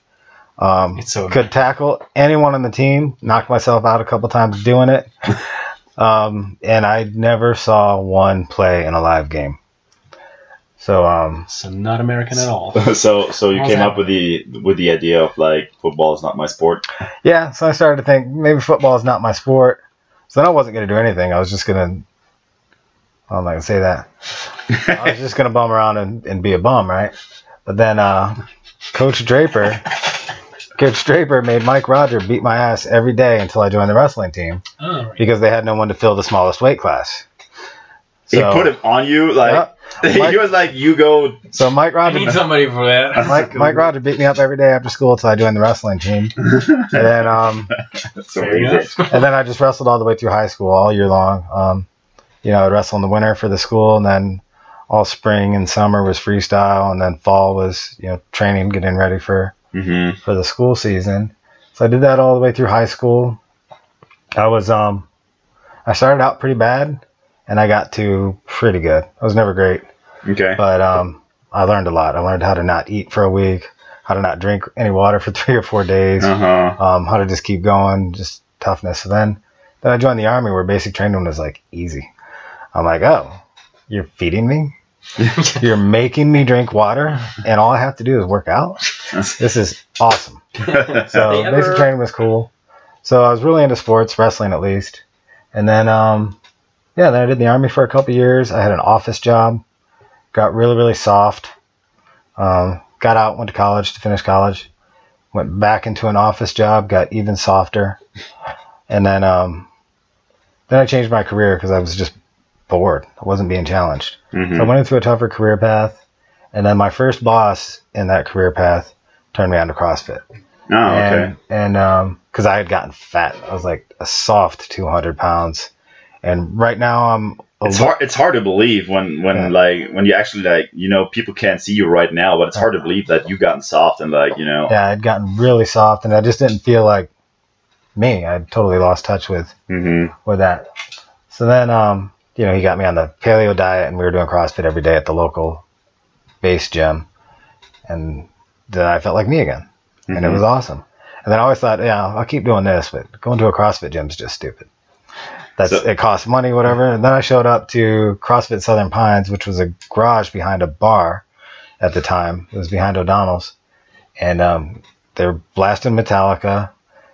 Um, It's so could tackle anyone on the team. Knocked myself out a couple times doing it. um, and I never saw one play in a live game. So um, So not American at all. so so you How's came that? up with the with the idea of like football is not my sport. yeah, so I started to think maybe football is not my sport. So then I wasn't going to do anything. I was just going to. I'm not going to say that. I was just going to bum around and, and be a bum, right? But then uh, Coach Draper, Coach Draper made Mike Roger beat my ass every day until I joined the wrestling team All right. because they had no one to fill the smallest weight class. he put it on you like Mike- he was like you go So Mike I Roger, need somebody for that. Mike, Mike Roger beat me up every day after school until I joined the wrestling team, and then um, That's Fair amazing. enough. and then I just wrestled all the way through high school all year long. Um, you know, I'd wrestle in the winter for the school, and then all spring and summer was freestyle, and then fall was you know training, getting ready for hmm for the school season. So I did that all the way through high school. I was um, I started out pretty bad, and I got to pretty good. I was never great, Okay. but um, I learned a lot. I learned how to not eat for a week, how to not drink any water for three or four days Uh huh. um, how to just keep going, just toughness. So then, then I joined the army where basic training was like easy. I'm like, oh, you're feeding me, you're making me drink water, and all I have to do is work out. This is awesome. So They basic training was cool. So I was really into sports, wrestling at least, and then um, yeah, then I did the army for a couple years. I had an office job, got really really soft. Um, got out, went to college to finish college, went back into an office job, got even softer, and then um, then I changed my career because I was just bored. I wasn't being challenged. Mhm. So I went into a tougher career path, and then my first boss in that career path turned me on to CrossFit. Oh, okay. And and um, because I had gotten fat, I was like a soft 200 pounds, and right now I'm. It's hard. It's hard to believe when, when Yeah. like when you actually like you know people can't see you right now, but it's hard to believe that you've gotten soft and like you know. Yeah, I'd gotten really soft, and I just didn't feel like me. I'd totally lost touch with hmm with that. So then, um, you know, he got me on the paleo diet, and we were doing CrossFit every day at the local base gym, and then I felt like me again, and it was awesome. And then I always thought, yeah, I'll keep doing this, but going to a CrossFit gym is just stupid. That's So- it costs money, whatever. And then I showed up to CrossFit Southern Pines, which was a garage behind a bar at the time. It was behind O'Donnell's, and um, they were blasting Metallica.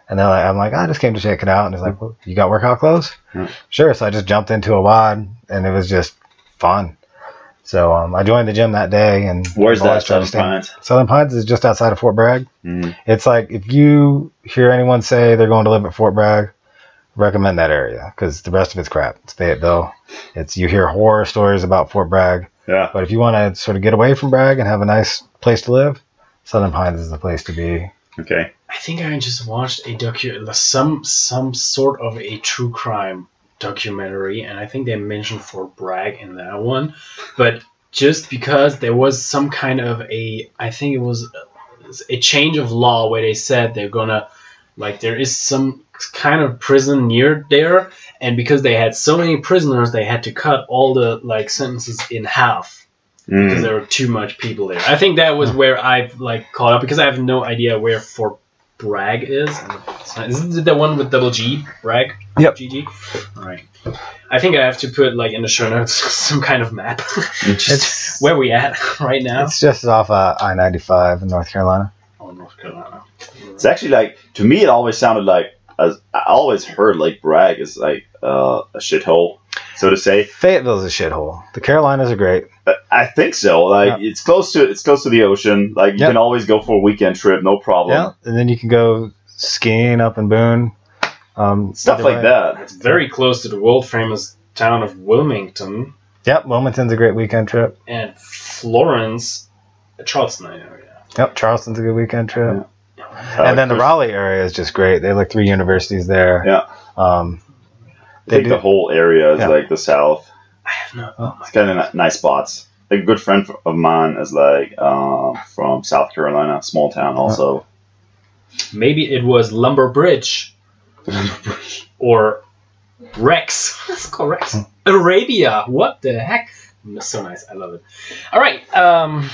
And then I'm like, I just came to check it out. And he's like, well, you got workout clothes? Yeah. Sure. So I just jumped into a WOD, and it was just fun. So um, I joined the gym that day, and Where's that Southern Pines? Southern Pines is just outside of Fort Bragg. Mhm. It's like if you hear anyone say they're going to live at Fort Bragg, recommend that area because the rest of it's crap. It's Fayetteville. It's you hear horror stories about Fort Bragg, Yeah. but if you want to sort of get away from Bragg and have a nice place to live, Southern Pines is the place to be. Okay. I think I just watched a docu some some sort of a true crime documentary, and I think they mentioned Fort Bragg in that one, but just because there was some kind of a, I think it was a change of law where they said they're gonna, like, there is some kind of prison near there, and because they had so many prisoners, they had to cut all the like sentences in half because Mm. there were too much people there. I think that was where I've like caught up because I have no idea where Fort Bragg is. It's not- Is it the one with double G? Bragg? Yep. GG? Alright. I think I have to put like in the show notes some kind of map. Just It's where we at right now. it's just off uh, I-95 in North Carolina. Oh, North Carolina. It's actually like to me, it always sounded like as I always heard like Bragg is like uh, a shithole, so to say. Fayetteville's a shithole. The Carolinas are great. Uh, I think so. Like it's close to it's close to the ocean. Like you Yep. can always go for a weekend trip, no problem. Yeah, and then you can go skiing up in Boone. Um, Stuff like way. that. It's very close to the world famous town of Wilmington Yep, Wilmington's a great weekend trip. and Florence, Charleston area. Yep, Charleston's a good weekend trip. Uh, and then the Raleigh area is just great. They have like three universities there. Yeah. Um, I think the whole area is Yeah. like the south. I have no. Oh It's kind of nice spots. A good friend of mine is like um, from South Carolina, small town also. Maybe it was Lumber Bridge or Rex. Let's call Rex. Arabia. What the heck? So nice. I love it. All right. Um,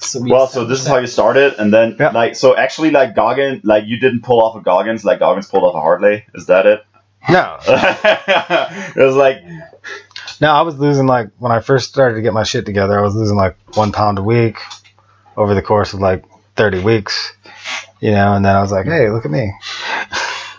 So we Well, so this is how you started, and then Yeah. like so actually like Goggins like you didn't pull off a Goggins like Goggins pulled off a Hartley. Is that it? No, it was like no, I was losing like when I first started to get my shit together. I was losing like one pound a week over the course of like 30 weeks, you know. And then I was like, hey, look at me.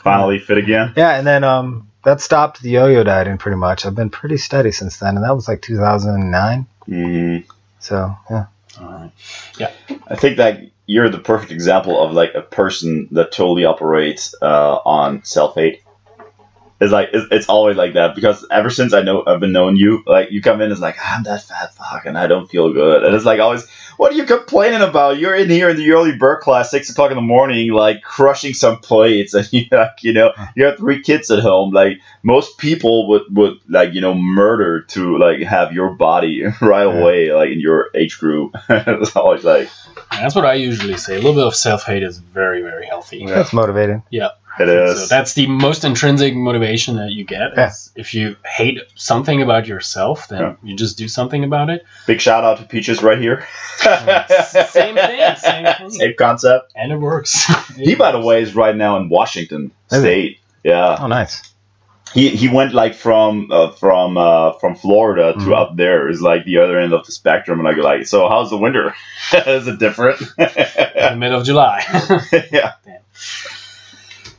finally fit again. Yeah, and then um, that stopped the yo-yo dieting pretty much. I've been pretty steady since then, and that was like 2009. Mm. So yeah, All right. Yeah, I think that you're the perfect example of like a person that totally operates uh, on self hate. It's like it's, it's always like that because ever since I know I've been knowing you, like you come in as like I'm that fat fuck and I don't feel good, and it's like always, what are you complaining about? You're in here in the early bird class, six o'clock in the morning, like crushing some plates, and you like you know you have three kids at home. Like most people would would like you know murder to like have your body right Yeah. away, like in your age group. it's always like That's what I usually say. A little bit of self hate is very, very healthy. that's motivating. It is. So that's the most intrinsic motivation that you get. Yeah. If you hate something about yourself, then Yeah. you just do something about it. Big shout out to Peaches right here. Same thing, same thing. Same concept. And it works. He, by the way, is right now in Washington Is he? State. Yeah, Oh, nice. he he went like from uh, from uh, from Florida to Mhm. up there is like the other end of the spectrum, and I go like, so how's the winter? is it different? in the middle of July. yeah.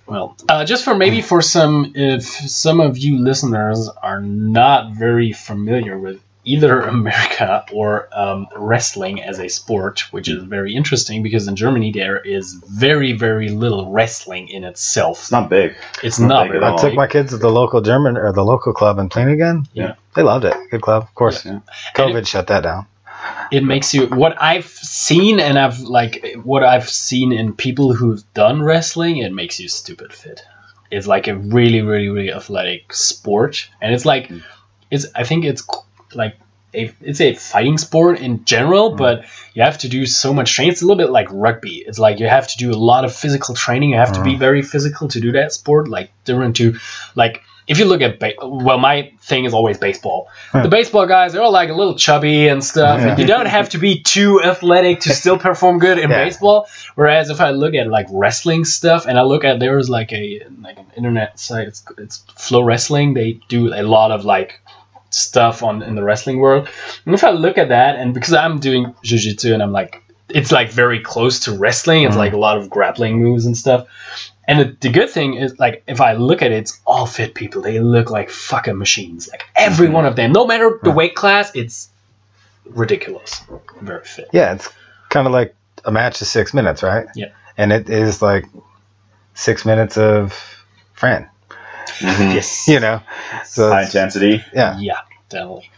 Well, uh, just for maybe for some, if some of you listeners are not very familiar with either America or um, wrestling as a sport, which is very interesting because in Germany there is very, very little wrestling in itself. It's not big. It's not not big at all. I took my kids to the local German or the local club in Plieningen. Yeah. They loved it. Good club. Of course, Yeah. COVID shut that down. It makes you what I've seen and I've like what I've seen in people who've done wrestling, it makes you stupid fit. It's like a really, really, really athletic sport, and it's like hmm. it's. I think it's like a it's a fighting sport in general, hmm. but you have to do so much training. It's a little bit like rugby. It's like you have to do a lot of physical training. You have to be hmm. very physical to do that sport. Like different to like if you look at ba- well, my thing is always baseball. The baseball guys they're all like a little chubby and stuff. Yeah. And you don't have to be too athletic to still perform good in Yeah. baseball. Whereas if I look at like wrestling stuff, and I look at there's like a like an internet site, it's it's FloWrestling. They do a lot of like stuff on in the wrestling world. And if I look at that, and because I'm doing jiu-jitsu and I'm like, it's like very close to wrestling. It's Mhm. like a lot of grappling moves and stuff. And the, the good thing is, like, if I look at it, it's all fit people. They look like fucking machines. Like every one of them, no matter the weight class, it's ridiculous. Very fit. Yeah, it's kind of like a match is six minutes, right? Yeah. And it is like six minutes of Fran, mm-hmm. Yes. you know? So, High intensity. yeah. Yeah, definitely.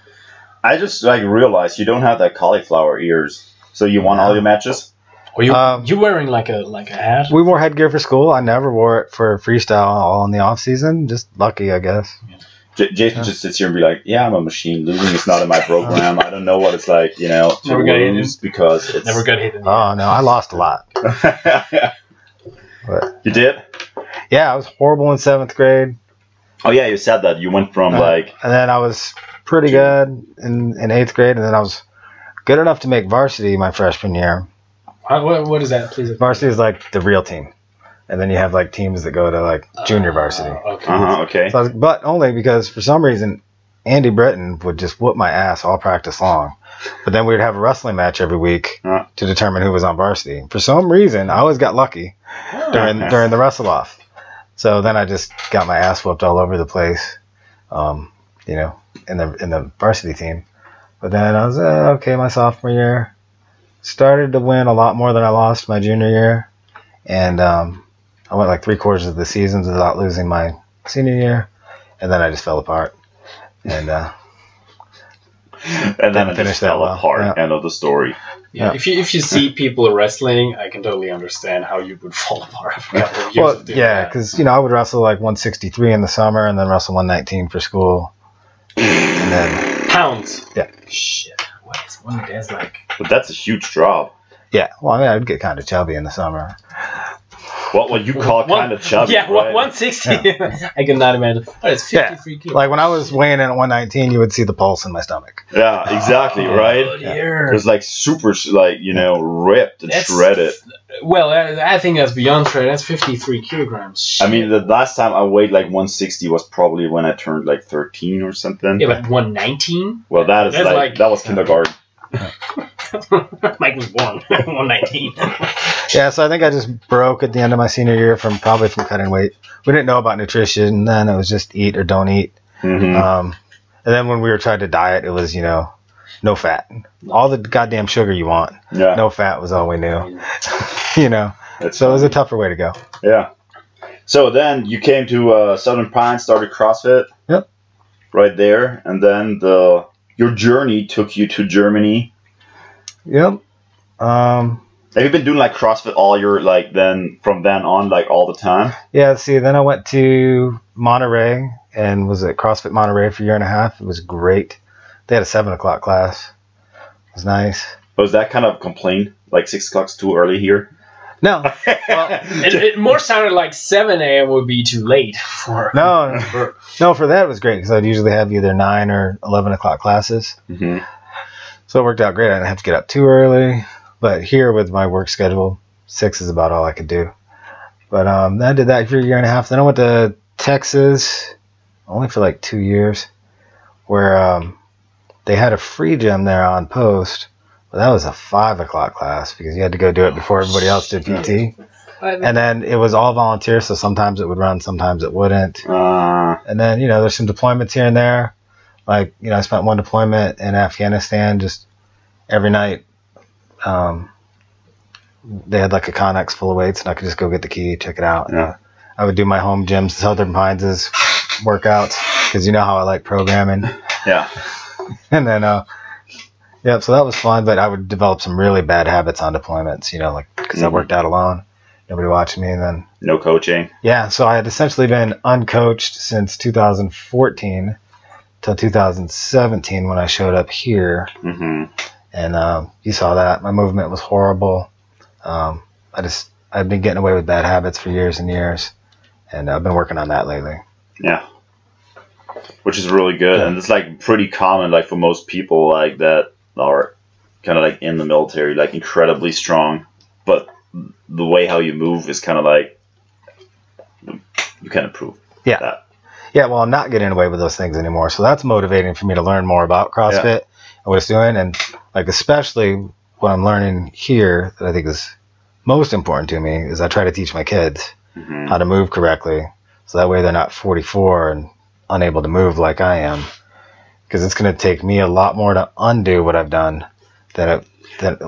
I just like realized you don't have that cauliflower ears. So you won all your matches. Or you Um, you wearing like a like a hat? We wore headgear for school. I never wore it for freestyle all in the off season. Just lucky, I guess. J- Jason just sits here and be like, "Yeah, I'm a machine. Losing is not in my program. I don't know what it's like, you know, to Never got hit. lose because it's Never got hit in the Oh no, I lost a lot. But you did? yeah, I was horrible in seventh grade, Oh yeah, you said that. You went from Uh, like and then I was pretty good in, in eighth grade, and then I was good enough to make varsity my freshman year. What, what, what is that, please? Varsity is like the real team, and then you have like teams that go to like junior varsity. Uh, okay. uh huh, okay. So was, but only because for some reason Andy Britton would just whoop my ass all practice long. But then we'd have a wrestling match every week Huh. to determine who was on varsity. For some reason, I always got lucky during Okay. during the wrestle off. So then I just got my ass whooped all over the place, um, you know, in the in the varsity team. But then I was uh, okay my sophomore year. Started to win a lot more than I lost my junior year, and um, I went like three quarters of the seasons without losing my senior year, and then I just fell apart. And uh, and then it Finish just that fell well. apart. Yeah. End of the story. Yeah, Yeah. if you if you see people wrestling, I can totally understand how you would fall apart after a couple of years well, of doing yeah, because you know I would wrestle like 163 in the summer, and then wrestle 119 for school, and then pounds. Yeah. Shit. What is one of those like? But that's a huge drop. yeah, well I mean I'd get kind of chubby in the summer. what would you call kind of chubby. Yeah, right? 160. Yeah. I cannot imagine. Oh, it's 53 Yeah. kilos. Like when I was weighing in at 119, you would see the pulse in my stomach. Yeah, exactly, Oh, right? dear. It was like super, like you know, ripped and That's- shredded. Well, I, I think that's beyond trade. That's 53 kilograms. I mean, the last time I weighed like 160 was probably when I turned like 13 or something. yeah, but 119? well, that is like, like- that was kindergarten. Mike was born 119. Yeah, so I think I just broke at the end of my senior year from probably from cutting weight. We didn't know about nutrition then; it was just eat or don't eat. hmm Um, and then when we were trying to diet, it was you know, no fat, all the goddamn sugar you want. yeah, No fat was all we knew. you know, that's so it was a tougher way to go. yeah. So then you came to uh, Southern Pine, started CrossFit. Yep. Right there, and then the your journey took you to Germany. Yep. Um, Have you been doing like CrossFit all your like then from then on like all the time? Yeah, see, then I went to Monterey and was at CrossFit Monterey for a year and a half. It was great. They had a seven o'clock class. It was nice. Was that kind of complaint like six o'clock's too early here? No, it, it more sounded like 7 a.m. would be too late for. no, for- no. For that, it was great because I'd usually have either nine or eleven o'clock classes, hmm so it worked out great. I didn't have to get up too early. But here with my work schedule, six is about all I could do. But um, I did that for a year and a half. Then I went to Texas, only for like two years, where um, they had a free gym there on post. That was a five o'clock class because you had to go do it before everybody else did PT. And then it was all volunteer, so sometimes it would run, sometimes it wouldn't. Uh, And then, you know, there's some deployments here and there. Like, you know, I spent one deployment in Afghanistan just every night. Um, they had like a Connex full of weights, and I could just go get the key, check it out. Yeah. I would do my home gyms, Southern Pines' workouts, because you know how I like programming. yeah. And then, uh, yeah, so that was fun, but I would develop some really bad habits on deployments, you know, like, because I Mhm. worked out alone, nobody watching me, and then No coaching. yeah, so I had essentially been uncoached since 2014 till 2017 when I showed up here, hmm and um, you saw that my movement was horrible. Um, I just I've been getting away with bad habits for years and years, and I've been working on that lately. Yeah. Which is really good, Yeah. and it's like pretty common, like for most people, like that are kind of like in the military, like incredibly strong, but the way how you move is kind of like you can improve. Yeah. That. Yeah, well, I'm not getting away with those things anymore, so that's motivating for me to learn more about CrossFit and what it's doing, and like especially what I'm learning here that I think is most important to me is I try to teach my kids hmm how to move correctly so that way they're not 44 and unable to move like I am because it's going to take me a lot more to undo what I've done than it, than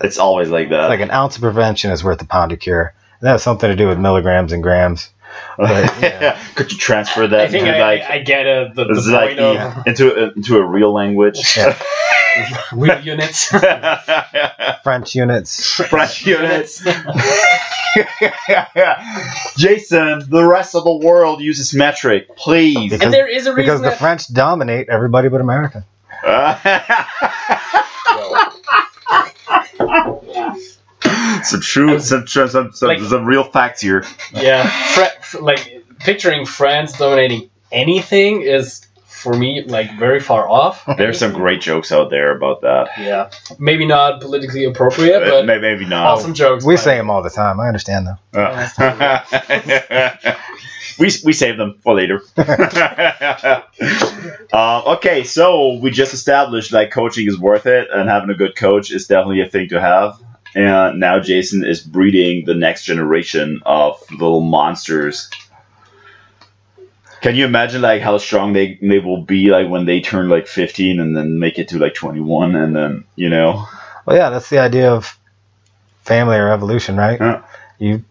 It's always like that. Like an ounce of prevention is worth a pound of cure and that has something to do with milligrams and grams but, yeah. Could you transfer that I think into I, like I get it. The, this is the like point the- into a, into a real language? Yeah. real units. French units French units. Jason, the rest of the world uses metric, please. Because- and there is a reason because the French dominate everybody but America some true, some, some, some, some, Like- some real facts here. yeah, Fre- fr- like picturing France dominating anything is for me like very far off. There's some great jokes out there about that. Yeah, maybe not politically appropriate, Uh, but may- maybe not. awesome jokes. we say them all the time I understand though Uh, we, we save them for later. um, okay, so we just established like coaching is worth it, and having a good coach is definitely a thing to have. And now Jason is breeding the next generation of little monsters. Can you imagine like how strong they, they will be like when they turn like 15 and then make it to like 21 and then you know well yeah that's the idea of family or evolution right Yeah. you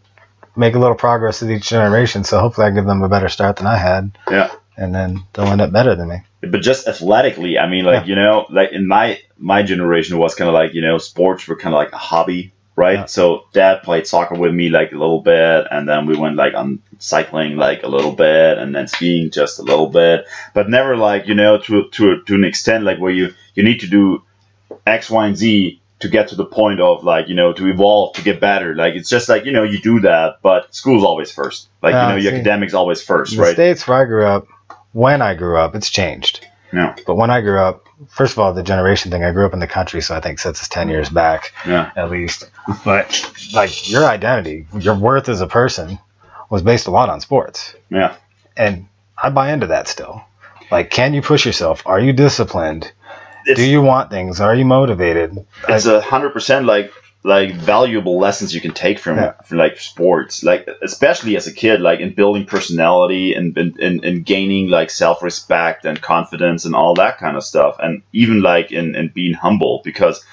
make a little progress with each generation so hopefully I give them a better start than I had Yeah. and then they'll end up better than me but just athletically i mean like Yeah. you know like in my my generation was kind of like you know sports were kind of like a hobby right? Yeah. so dad played soccer with me like a little bit and then we went like on cycling like a little bit and then skiing just a little bit. But never like you know to to to an extent like where you you need to do x y and z to get to the point of like you know to evolve to get better. Like it's just like you know you do that but school's always first. Like you know your academics always first the right? states where i grew up when i grew up it's changed. No. but when i grew up first of all the generation thing i grew up in the country so i think sets us 10 years back yeah. at least. But like your identity your worth as a person was based a lot on sports. Yeah. And i buy into that still. Like can you push yourself? Are you disciplined? It's, do you want things? Are you motivated? It's a hundred percent like like valuable lessons you can take from, yeah. from like sports, like especially as a kid, like in building personality and in, in, gaining like self respect and confidence and all that kind of stuff, and even like in, in being humble because.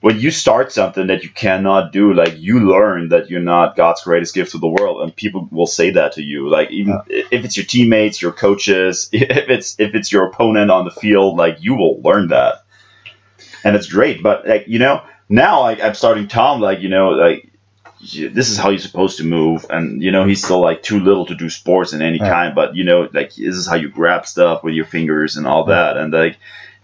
When you start something that you cannot do, like you learn that you're not God's greatest gift to the world, and people will say that to you. Like even yeah. if it's your teammates, your coaches, if it's if it's your opponent on the field, like you will learn that and it's great. But like you know, now like I'm starting Tom like you know like this is how you're supposed to move, and you know he's still like too little to do sports in any kind. But you know like this is how you grab stuff with your fingers and all that, and like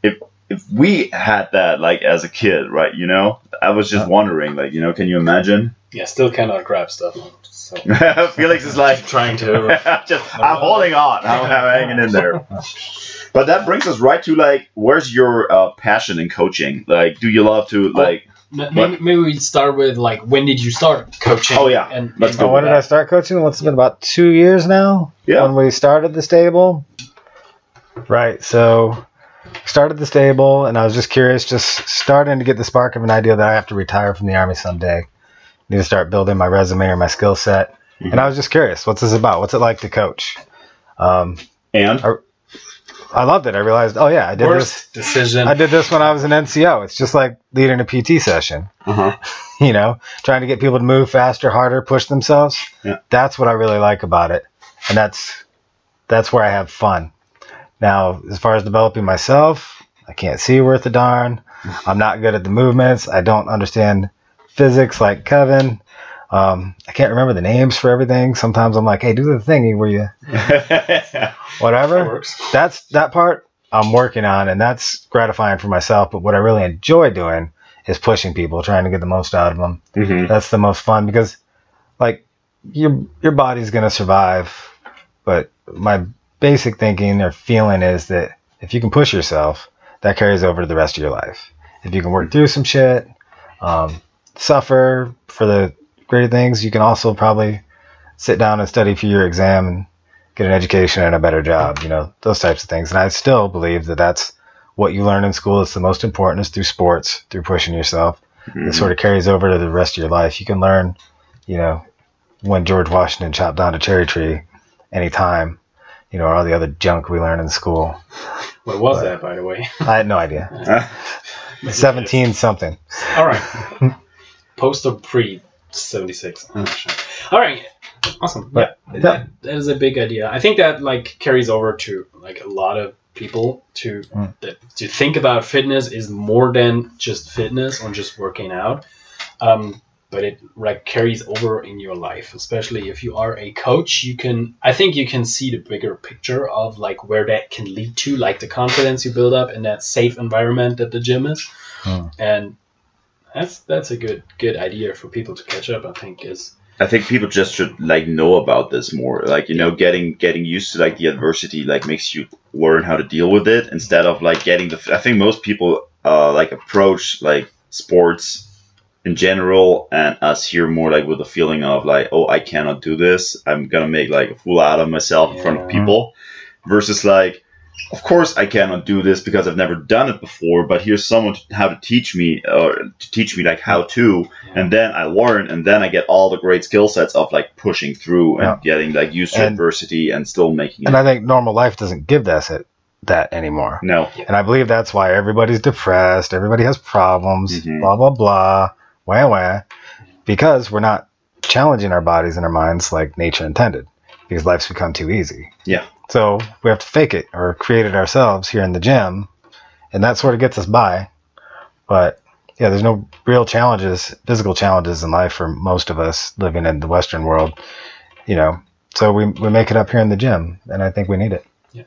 if if we had that like as a kid, right? You know, I was just wondering, like, you know, can you imagine? Yeah, still cannot grab stuff. So. Felix is like trying to. just, I'm holding on. I'm, I'm hanging in there. But that brings us right to like, where's your uh, passion in coaching? Like, do you love to like? Maybe, maybe we start with like, when did you start coaching? Oh yeah, and, let's go. When did I start coaching? What's been about two years now? Yeah. When we started the stable. Right. So started the stable, and I was just curious, just starting to get the spark of an idea that I have to retire from the army someday. Need to start building my resume or my skill set. Mm-hmm. And I was just curious, what's this about? What's it like to coach? Um, and I, I, loved it. I realized, oh yeah, I did Worst this decision. I did this when I was an NCO. It's just like leading a PT session. Uh-huh. you know, trying to get people to move faster, harder, push themselves. Yeah. That's what I really like about it, and that's that's where I have fun. Now, as far as developing myself, I can't see worth a darn. I'm not good at the movements. I don't understand physics like Kevin. Um, I can't remember the names for everything. Sometimes I'm like, hey, do the thingy where you, whatever. That that's that part I'm working on, and that's gratifying for myself. But what I really enjoy doing is pushing people, trying to get the most out of them. Mm-hmm. That's the most fun because, like, your your body's gonna survive, but my basic thinking or feeling is that if you can push yourself, that carries over to the rest of your life. If you can work through some shit, um, suffer for the great things, you can also probably sit down and study for your exam and get an education and a better job. You know those types of things. And I still believe that that's what you learn in school. It's the most important is through sports, through pushing yourself. Mm-hmm. It sort of carries over to the rest of your life. You can learn, you know, when George Washington chopped down a cherry tree anytime you know, all the other junk we learn in school. What was but that, by the way? I had no idea. Seventeen something. All right. Post or pre seventy six. All right. Awesome. But, yeah, that, that is a big idea. I think that like carries over to like a lot of people to mm. that, to think about fitness is more than just fitness or just working out. Um, but it like carries over in your life especially if you are a coach you can i think you can see the bigger picture of like where that can lead to like the confidence you build up in that safe environment that the gym is hmm. and that's that's a good good idea for people to catch up i think is I think people just should like know about this more. Like you know, getting getting used to like the adversity like makes you learn how to deal with it instead of like getting the. I think most people uh like approach like sports in general and us here more like with the feeling of like oh i cannot do this i'm gonna make like a fool out of myself yeah. in front of people versus like of course i cannot do this because i've never done it before but here's someone to, how to teach me or to teach me like how to yeah. and then i learn and then i get all the great skill sets of like pushing through and yeah. getting like used to and, adversity and still making and it. i think normal life doesn't give that that anymore no and i believe that's why everybody's depressed everybody has problems mm-hmm. blah blah blah wah wah, because we're not challenging our bodies and our minds like nature intended, because life's become too easy. Yeah. So we have to fake it or create it ourselves here in the gym, and that sort of gets us by. But yeah, there's no real challenges, physical challenges in life for most of us living in the Western world, you know. So we, we make it up here in the gym, and I think we need it. Yeah,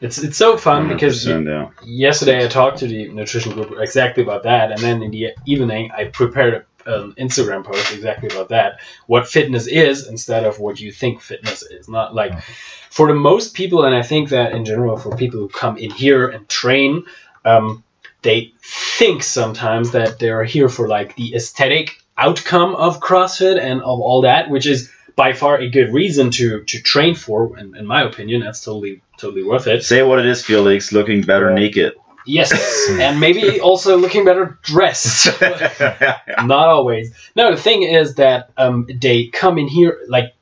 it's it's so fun because yeah. yesterday I talked to the nutrition group exactly about that, and then in the evening I prepared an Instagram post exactly about that. What fitness is instead of what you think fitness is. Not like for the most people, and I think that in general for people who come in here and train, um, they think sometimes that they're here for like the aesthetic outcome of CrossFit and of all that, which is by far a good reason to to train for. In, in my opinion, that's totally totally worth it. Say what it is, Felix. Looking better yeah. naked. Yes, and maybe also looking better dressed. Not always. No, the thing is that um, they come in here like,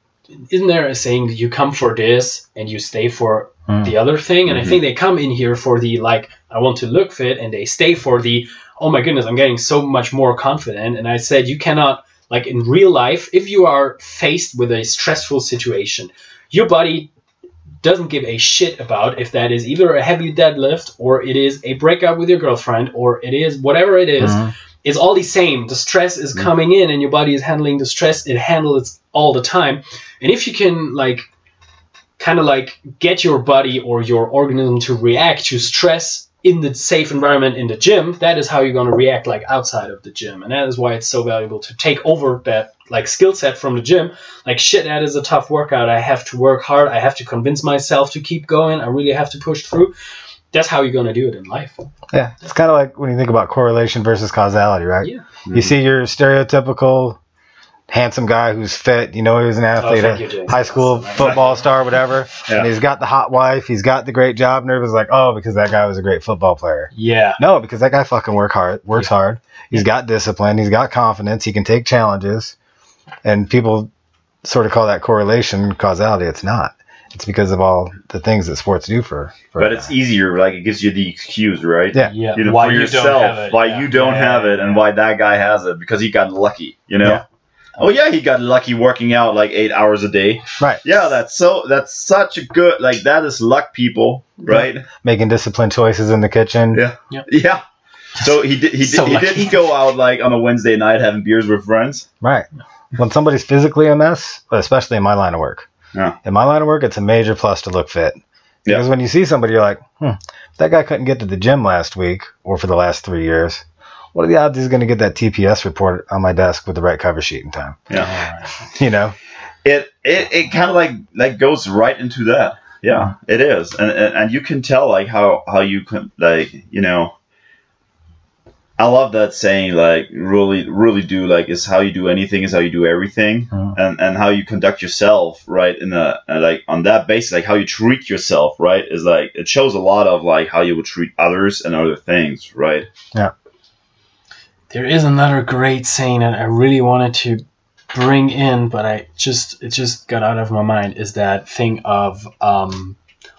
isn't there a saying that you come for this and you stay for mm. the other thing? And mm-hmm. I think they come in here for the like, I want to look fit, and they stay for the, oh my goodness, I'm getting so much more confident. And I said you cannot like in real life, if you are faced with a stressful situation, your body doesn't give a shit about if that is either a heavy deadlift or it is a breakup with your girlfriend or it is whatever it is, mm-hmm. It's all the same. The stress is mm-hmm. coming in and your body is handling the stress. It handles it all the time. And if you can like kind of like get your body or your organism to react to stress in the safe environment in the gym, that is how you're going to react like outside of the gym. And that is why it's so valuable to take over that like skill set from the gym. Like shit, that is a tough workout. I have to work hard. I have to convince myself to keep going. I really have to push through. That's how you're going to do it in life. Yeah, it's kind of like when you think about correlation versus causality, right? Yeah. Mm-hmm. You see your stereotypical handsome guy who's fit. You know, he was an oh, athlete, oh, you, high school football star, whatever. yeah. And he's got the hot wife. He's got the great job. And everyone's like, oh, because that guy was a great football player. Yeah. No, because that guy fucking work hard, works yeah. hard. He's yeah. got discipline. He's got confidence. He can take challenges. And people sort of call that correlation causality. It's not. It's because of all the things that sports do for. for but it's easier, like it gives you the excuse, right? Yeah, yeah. You know, why for yourself, why you don't have it, and why that guy has it because he got lucky. You know. Oh yeah, he got lucky working out like eight hours a day. Right. Yeah, that's so that's such a good like that is luck, people. Right. Yeah. Making disciplined choices in the kitchen. Yeah. Yep. Yeah. So he did. He, so did, he didn't go out like on a Wednesday night having beers with friends. Right. When somebody's physically a mess, especially in my line of work. Yeah. In my line of work, it's a major plus to look fit. Because yeah. when you see somebody, you're like, hmm, that guy couldn't get to the gym last week or for the last three years what are the odds he's going to get that TPS report on my desk with the right cover sheet in time? Yeah, you know, it it, it kind of like like goes right into that. Yeah, it is, and, and and you can tell like how how you can like you know. I love that saying, like really, really do like is how you do anything is how you do everything, mm. and and how you conduct yourself, right? In a like on that basis, like how you treat yourself, right? Is like it shows a lot of like how you would treat others and other things, right? Yeah. There is another great saying that I really wanted to bring in, but I just it just got out of my mind. Is that thing of um,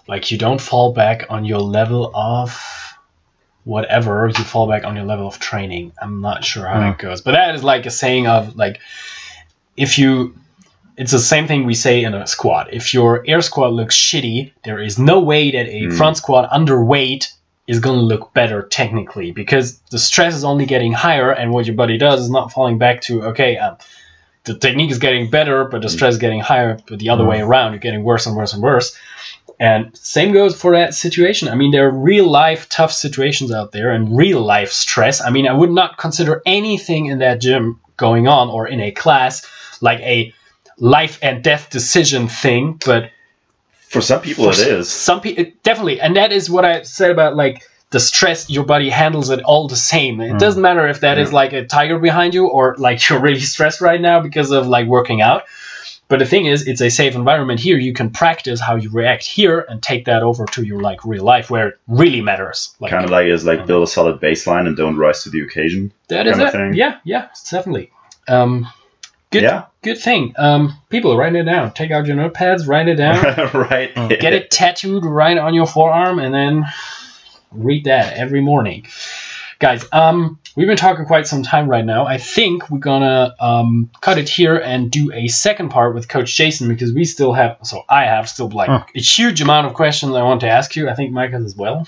like you don't fall back on your level of whatever you fall back on your level of training. I'm not sure how mm. that goes, but that is like a saying of like if you it's the same thing we say in a squat. If your air squat looks shitty, there is no way that a mm. front squat underweight is going to look better technically because the stress is only getting higher and what your body does is not falling back to okay um, the technique is getting better but the mm. stress is getting higher but the other way mm. around you're getting worse and worse and worse and same goes for that situation i mean there are real life tough situations out there and real life stress i mean i would not consider anything in that gym going on or in a class like a life and death decision thing but for some people, for it is. Some people definitely, and that is what I said about like the stress. Your body handles it all the same. It mm. doesn't matter if that yeah. is like a tiger behind you or like you're really stressed right now because of like working out. But the thing is, it's a safe environment here. You can practice how you react here and take that over to your like real life where it really matters. Like, kind of like is like um, build a solid baseline and don't rise to the occasion. That is it. Yeah, yeah, definitely. Um, Good, yeah. good thing. Um, people, write it down. Take out your notepads, write it down. right. Get it tattooed right on your forearm, and then read that every morning. Guys, um, we've been talking quite some time right now. I think we're gonna um, cut it here and do a second part with Coach Jason because we still have, so I have still like huh. a huge amount of questions I want to ask you. I think Mike has as well.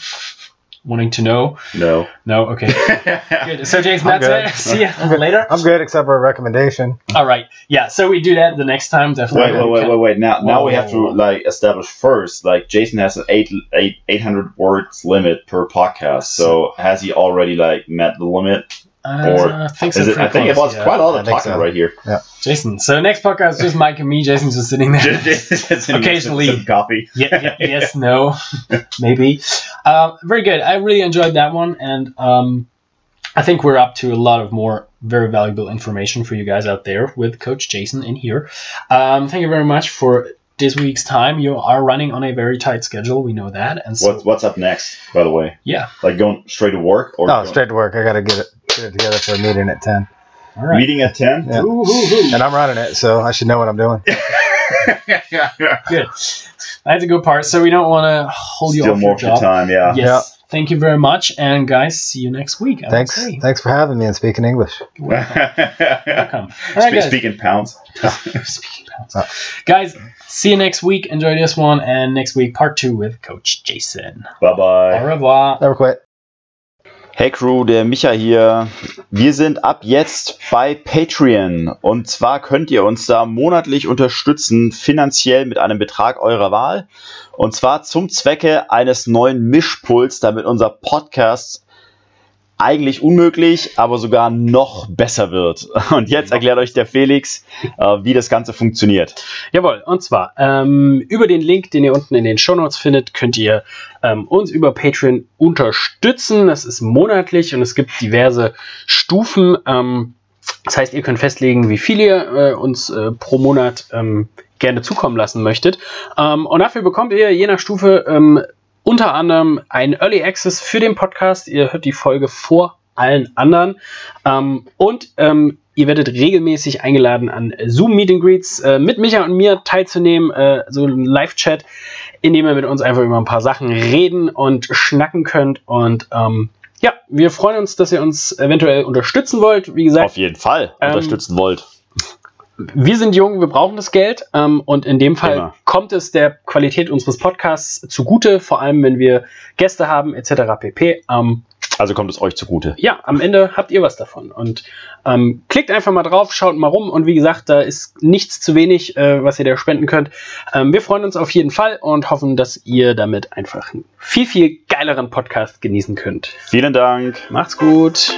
Wanting to know? No. No. Okay. good. So Jason, that's good. it. See you later. I'm good, except for a recommendation. All right. Yeah. So we do that the next time. Definitely. wait, wait, wait, wait. Now, now Whoa, we have whoa, to like establish first. Like Jason has an eight, eight, 800 words limit per podcast. So has he already like met the limit? Uh, or I think so. It? I think it was yeah. quite a lot of talking so. right here. Yeah. Jason. So next podcast, just Mike and me. Jason's just sitting there. Occasionally. Some coffee. yeah, yeah, yes, no, maybe. Uh, very good. I really enjoyed that one, and um, I think we're up to a lot of more very valuable information for you guys out there with Coach Jason in here. Um, thank you very much for this week's time. You are running on a very tight schedule. We know that, and so What's what's up next? By the way, yeah. like going straight to work or Oh, going- straight to work. I gotta get it get it together for a meeting at ten, All right. meeting at ten. Yeah. Ooh, ooh, ooh. and I'm running it, so I should know what I'm doing. Good. That's a good part. So we don't want to hold you Still off more your of your job. time. Yeah. Yes. Thank you very much, and guys, see you next week. I Thanks, thanks for having me and speaking English. Welcome. All right, Speak, guys. speaking pounds. Speaking pounds. Uh. Guys, see you next week. Enjoy this one, and next week, part two with Coach Jason. Bye bye. Au revoir. Never quit. Hey Crew, der Micha hier. Wir sind ab jetzt bei Patreon. Und zwar könnt ihr uns da monatlich unterstützen, finanziell mit einem Betrag eurer Wahl. Und zwar zum Zwecke eines neuen Mischpuls, damit unser Podcast eigentlich unmöglich, aber sogar noch besser wird. Und jetzt erklärt euch der Felix, äh, wie das Ganze funktioniert. Jawohl, und zwar ähm, über den Link, den ihr unten in den Shownotes findet, könnt ihr ähm, uns über Patreon unterstützen. Das ist monatlich und es gibt diverse Stufen. Ähm, das heißt, ihr könnt festlegen, wie viel ihr äh, uns äh, pro Monat ähm, gerne zukommen lassen möchtet. Ähm, und dafür bekommt ihr je nach Stufe ähm, unter anderem ein Early Access für den Podcast. Ihr hört die Folge vor allen anderen. Ähm, und ähm, ihr werdet regelmäßig eingeladen, an Zoom Meet and Greets äh, mit Micha und mir teilzunehmen, äh, so ein Live-Chat, in dem ihr mit uns einfach über ein paar Sachen reden und schnacken könnt. Und ähm, ja, wir freuen uns, dass ihr uns eventuell unterstützen wollt. Wie gesagt, Auf jeden Fall Ähm, unterstützen wollt. Wir sind jung, wir brauchen das Geld ähm, und in dem Fall Immer. kommt es der Qualität unseres Podcasts zugute, vor allem wenn wir Gäste haben etc. pp. Ähm, Also kommt es euch zugute. ja, am Ende habt ihr was davon und ähm, klickt einfach mal drauf, schaut mal rum und wie gesagt, da ist nichts zu wenig, äh, was ihr da spenden könnt. Ähm, wir freuen uns auf jeden Fall und hoffen, dass ihr damit einfach einen viel, viel geileren Podcast genießen könnt. Vielen Dank. Macht's gut.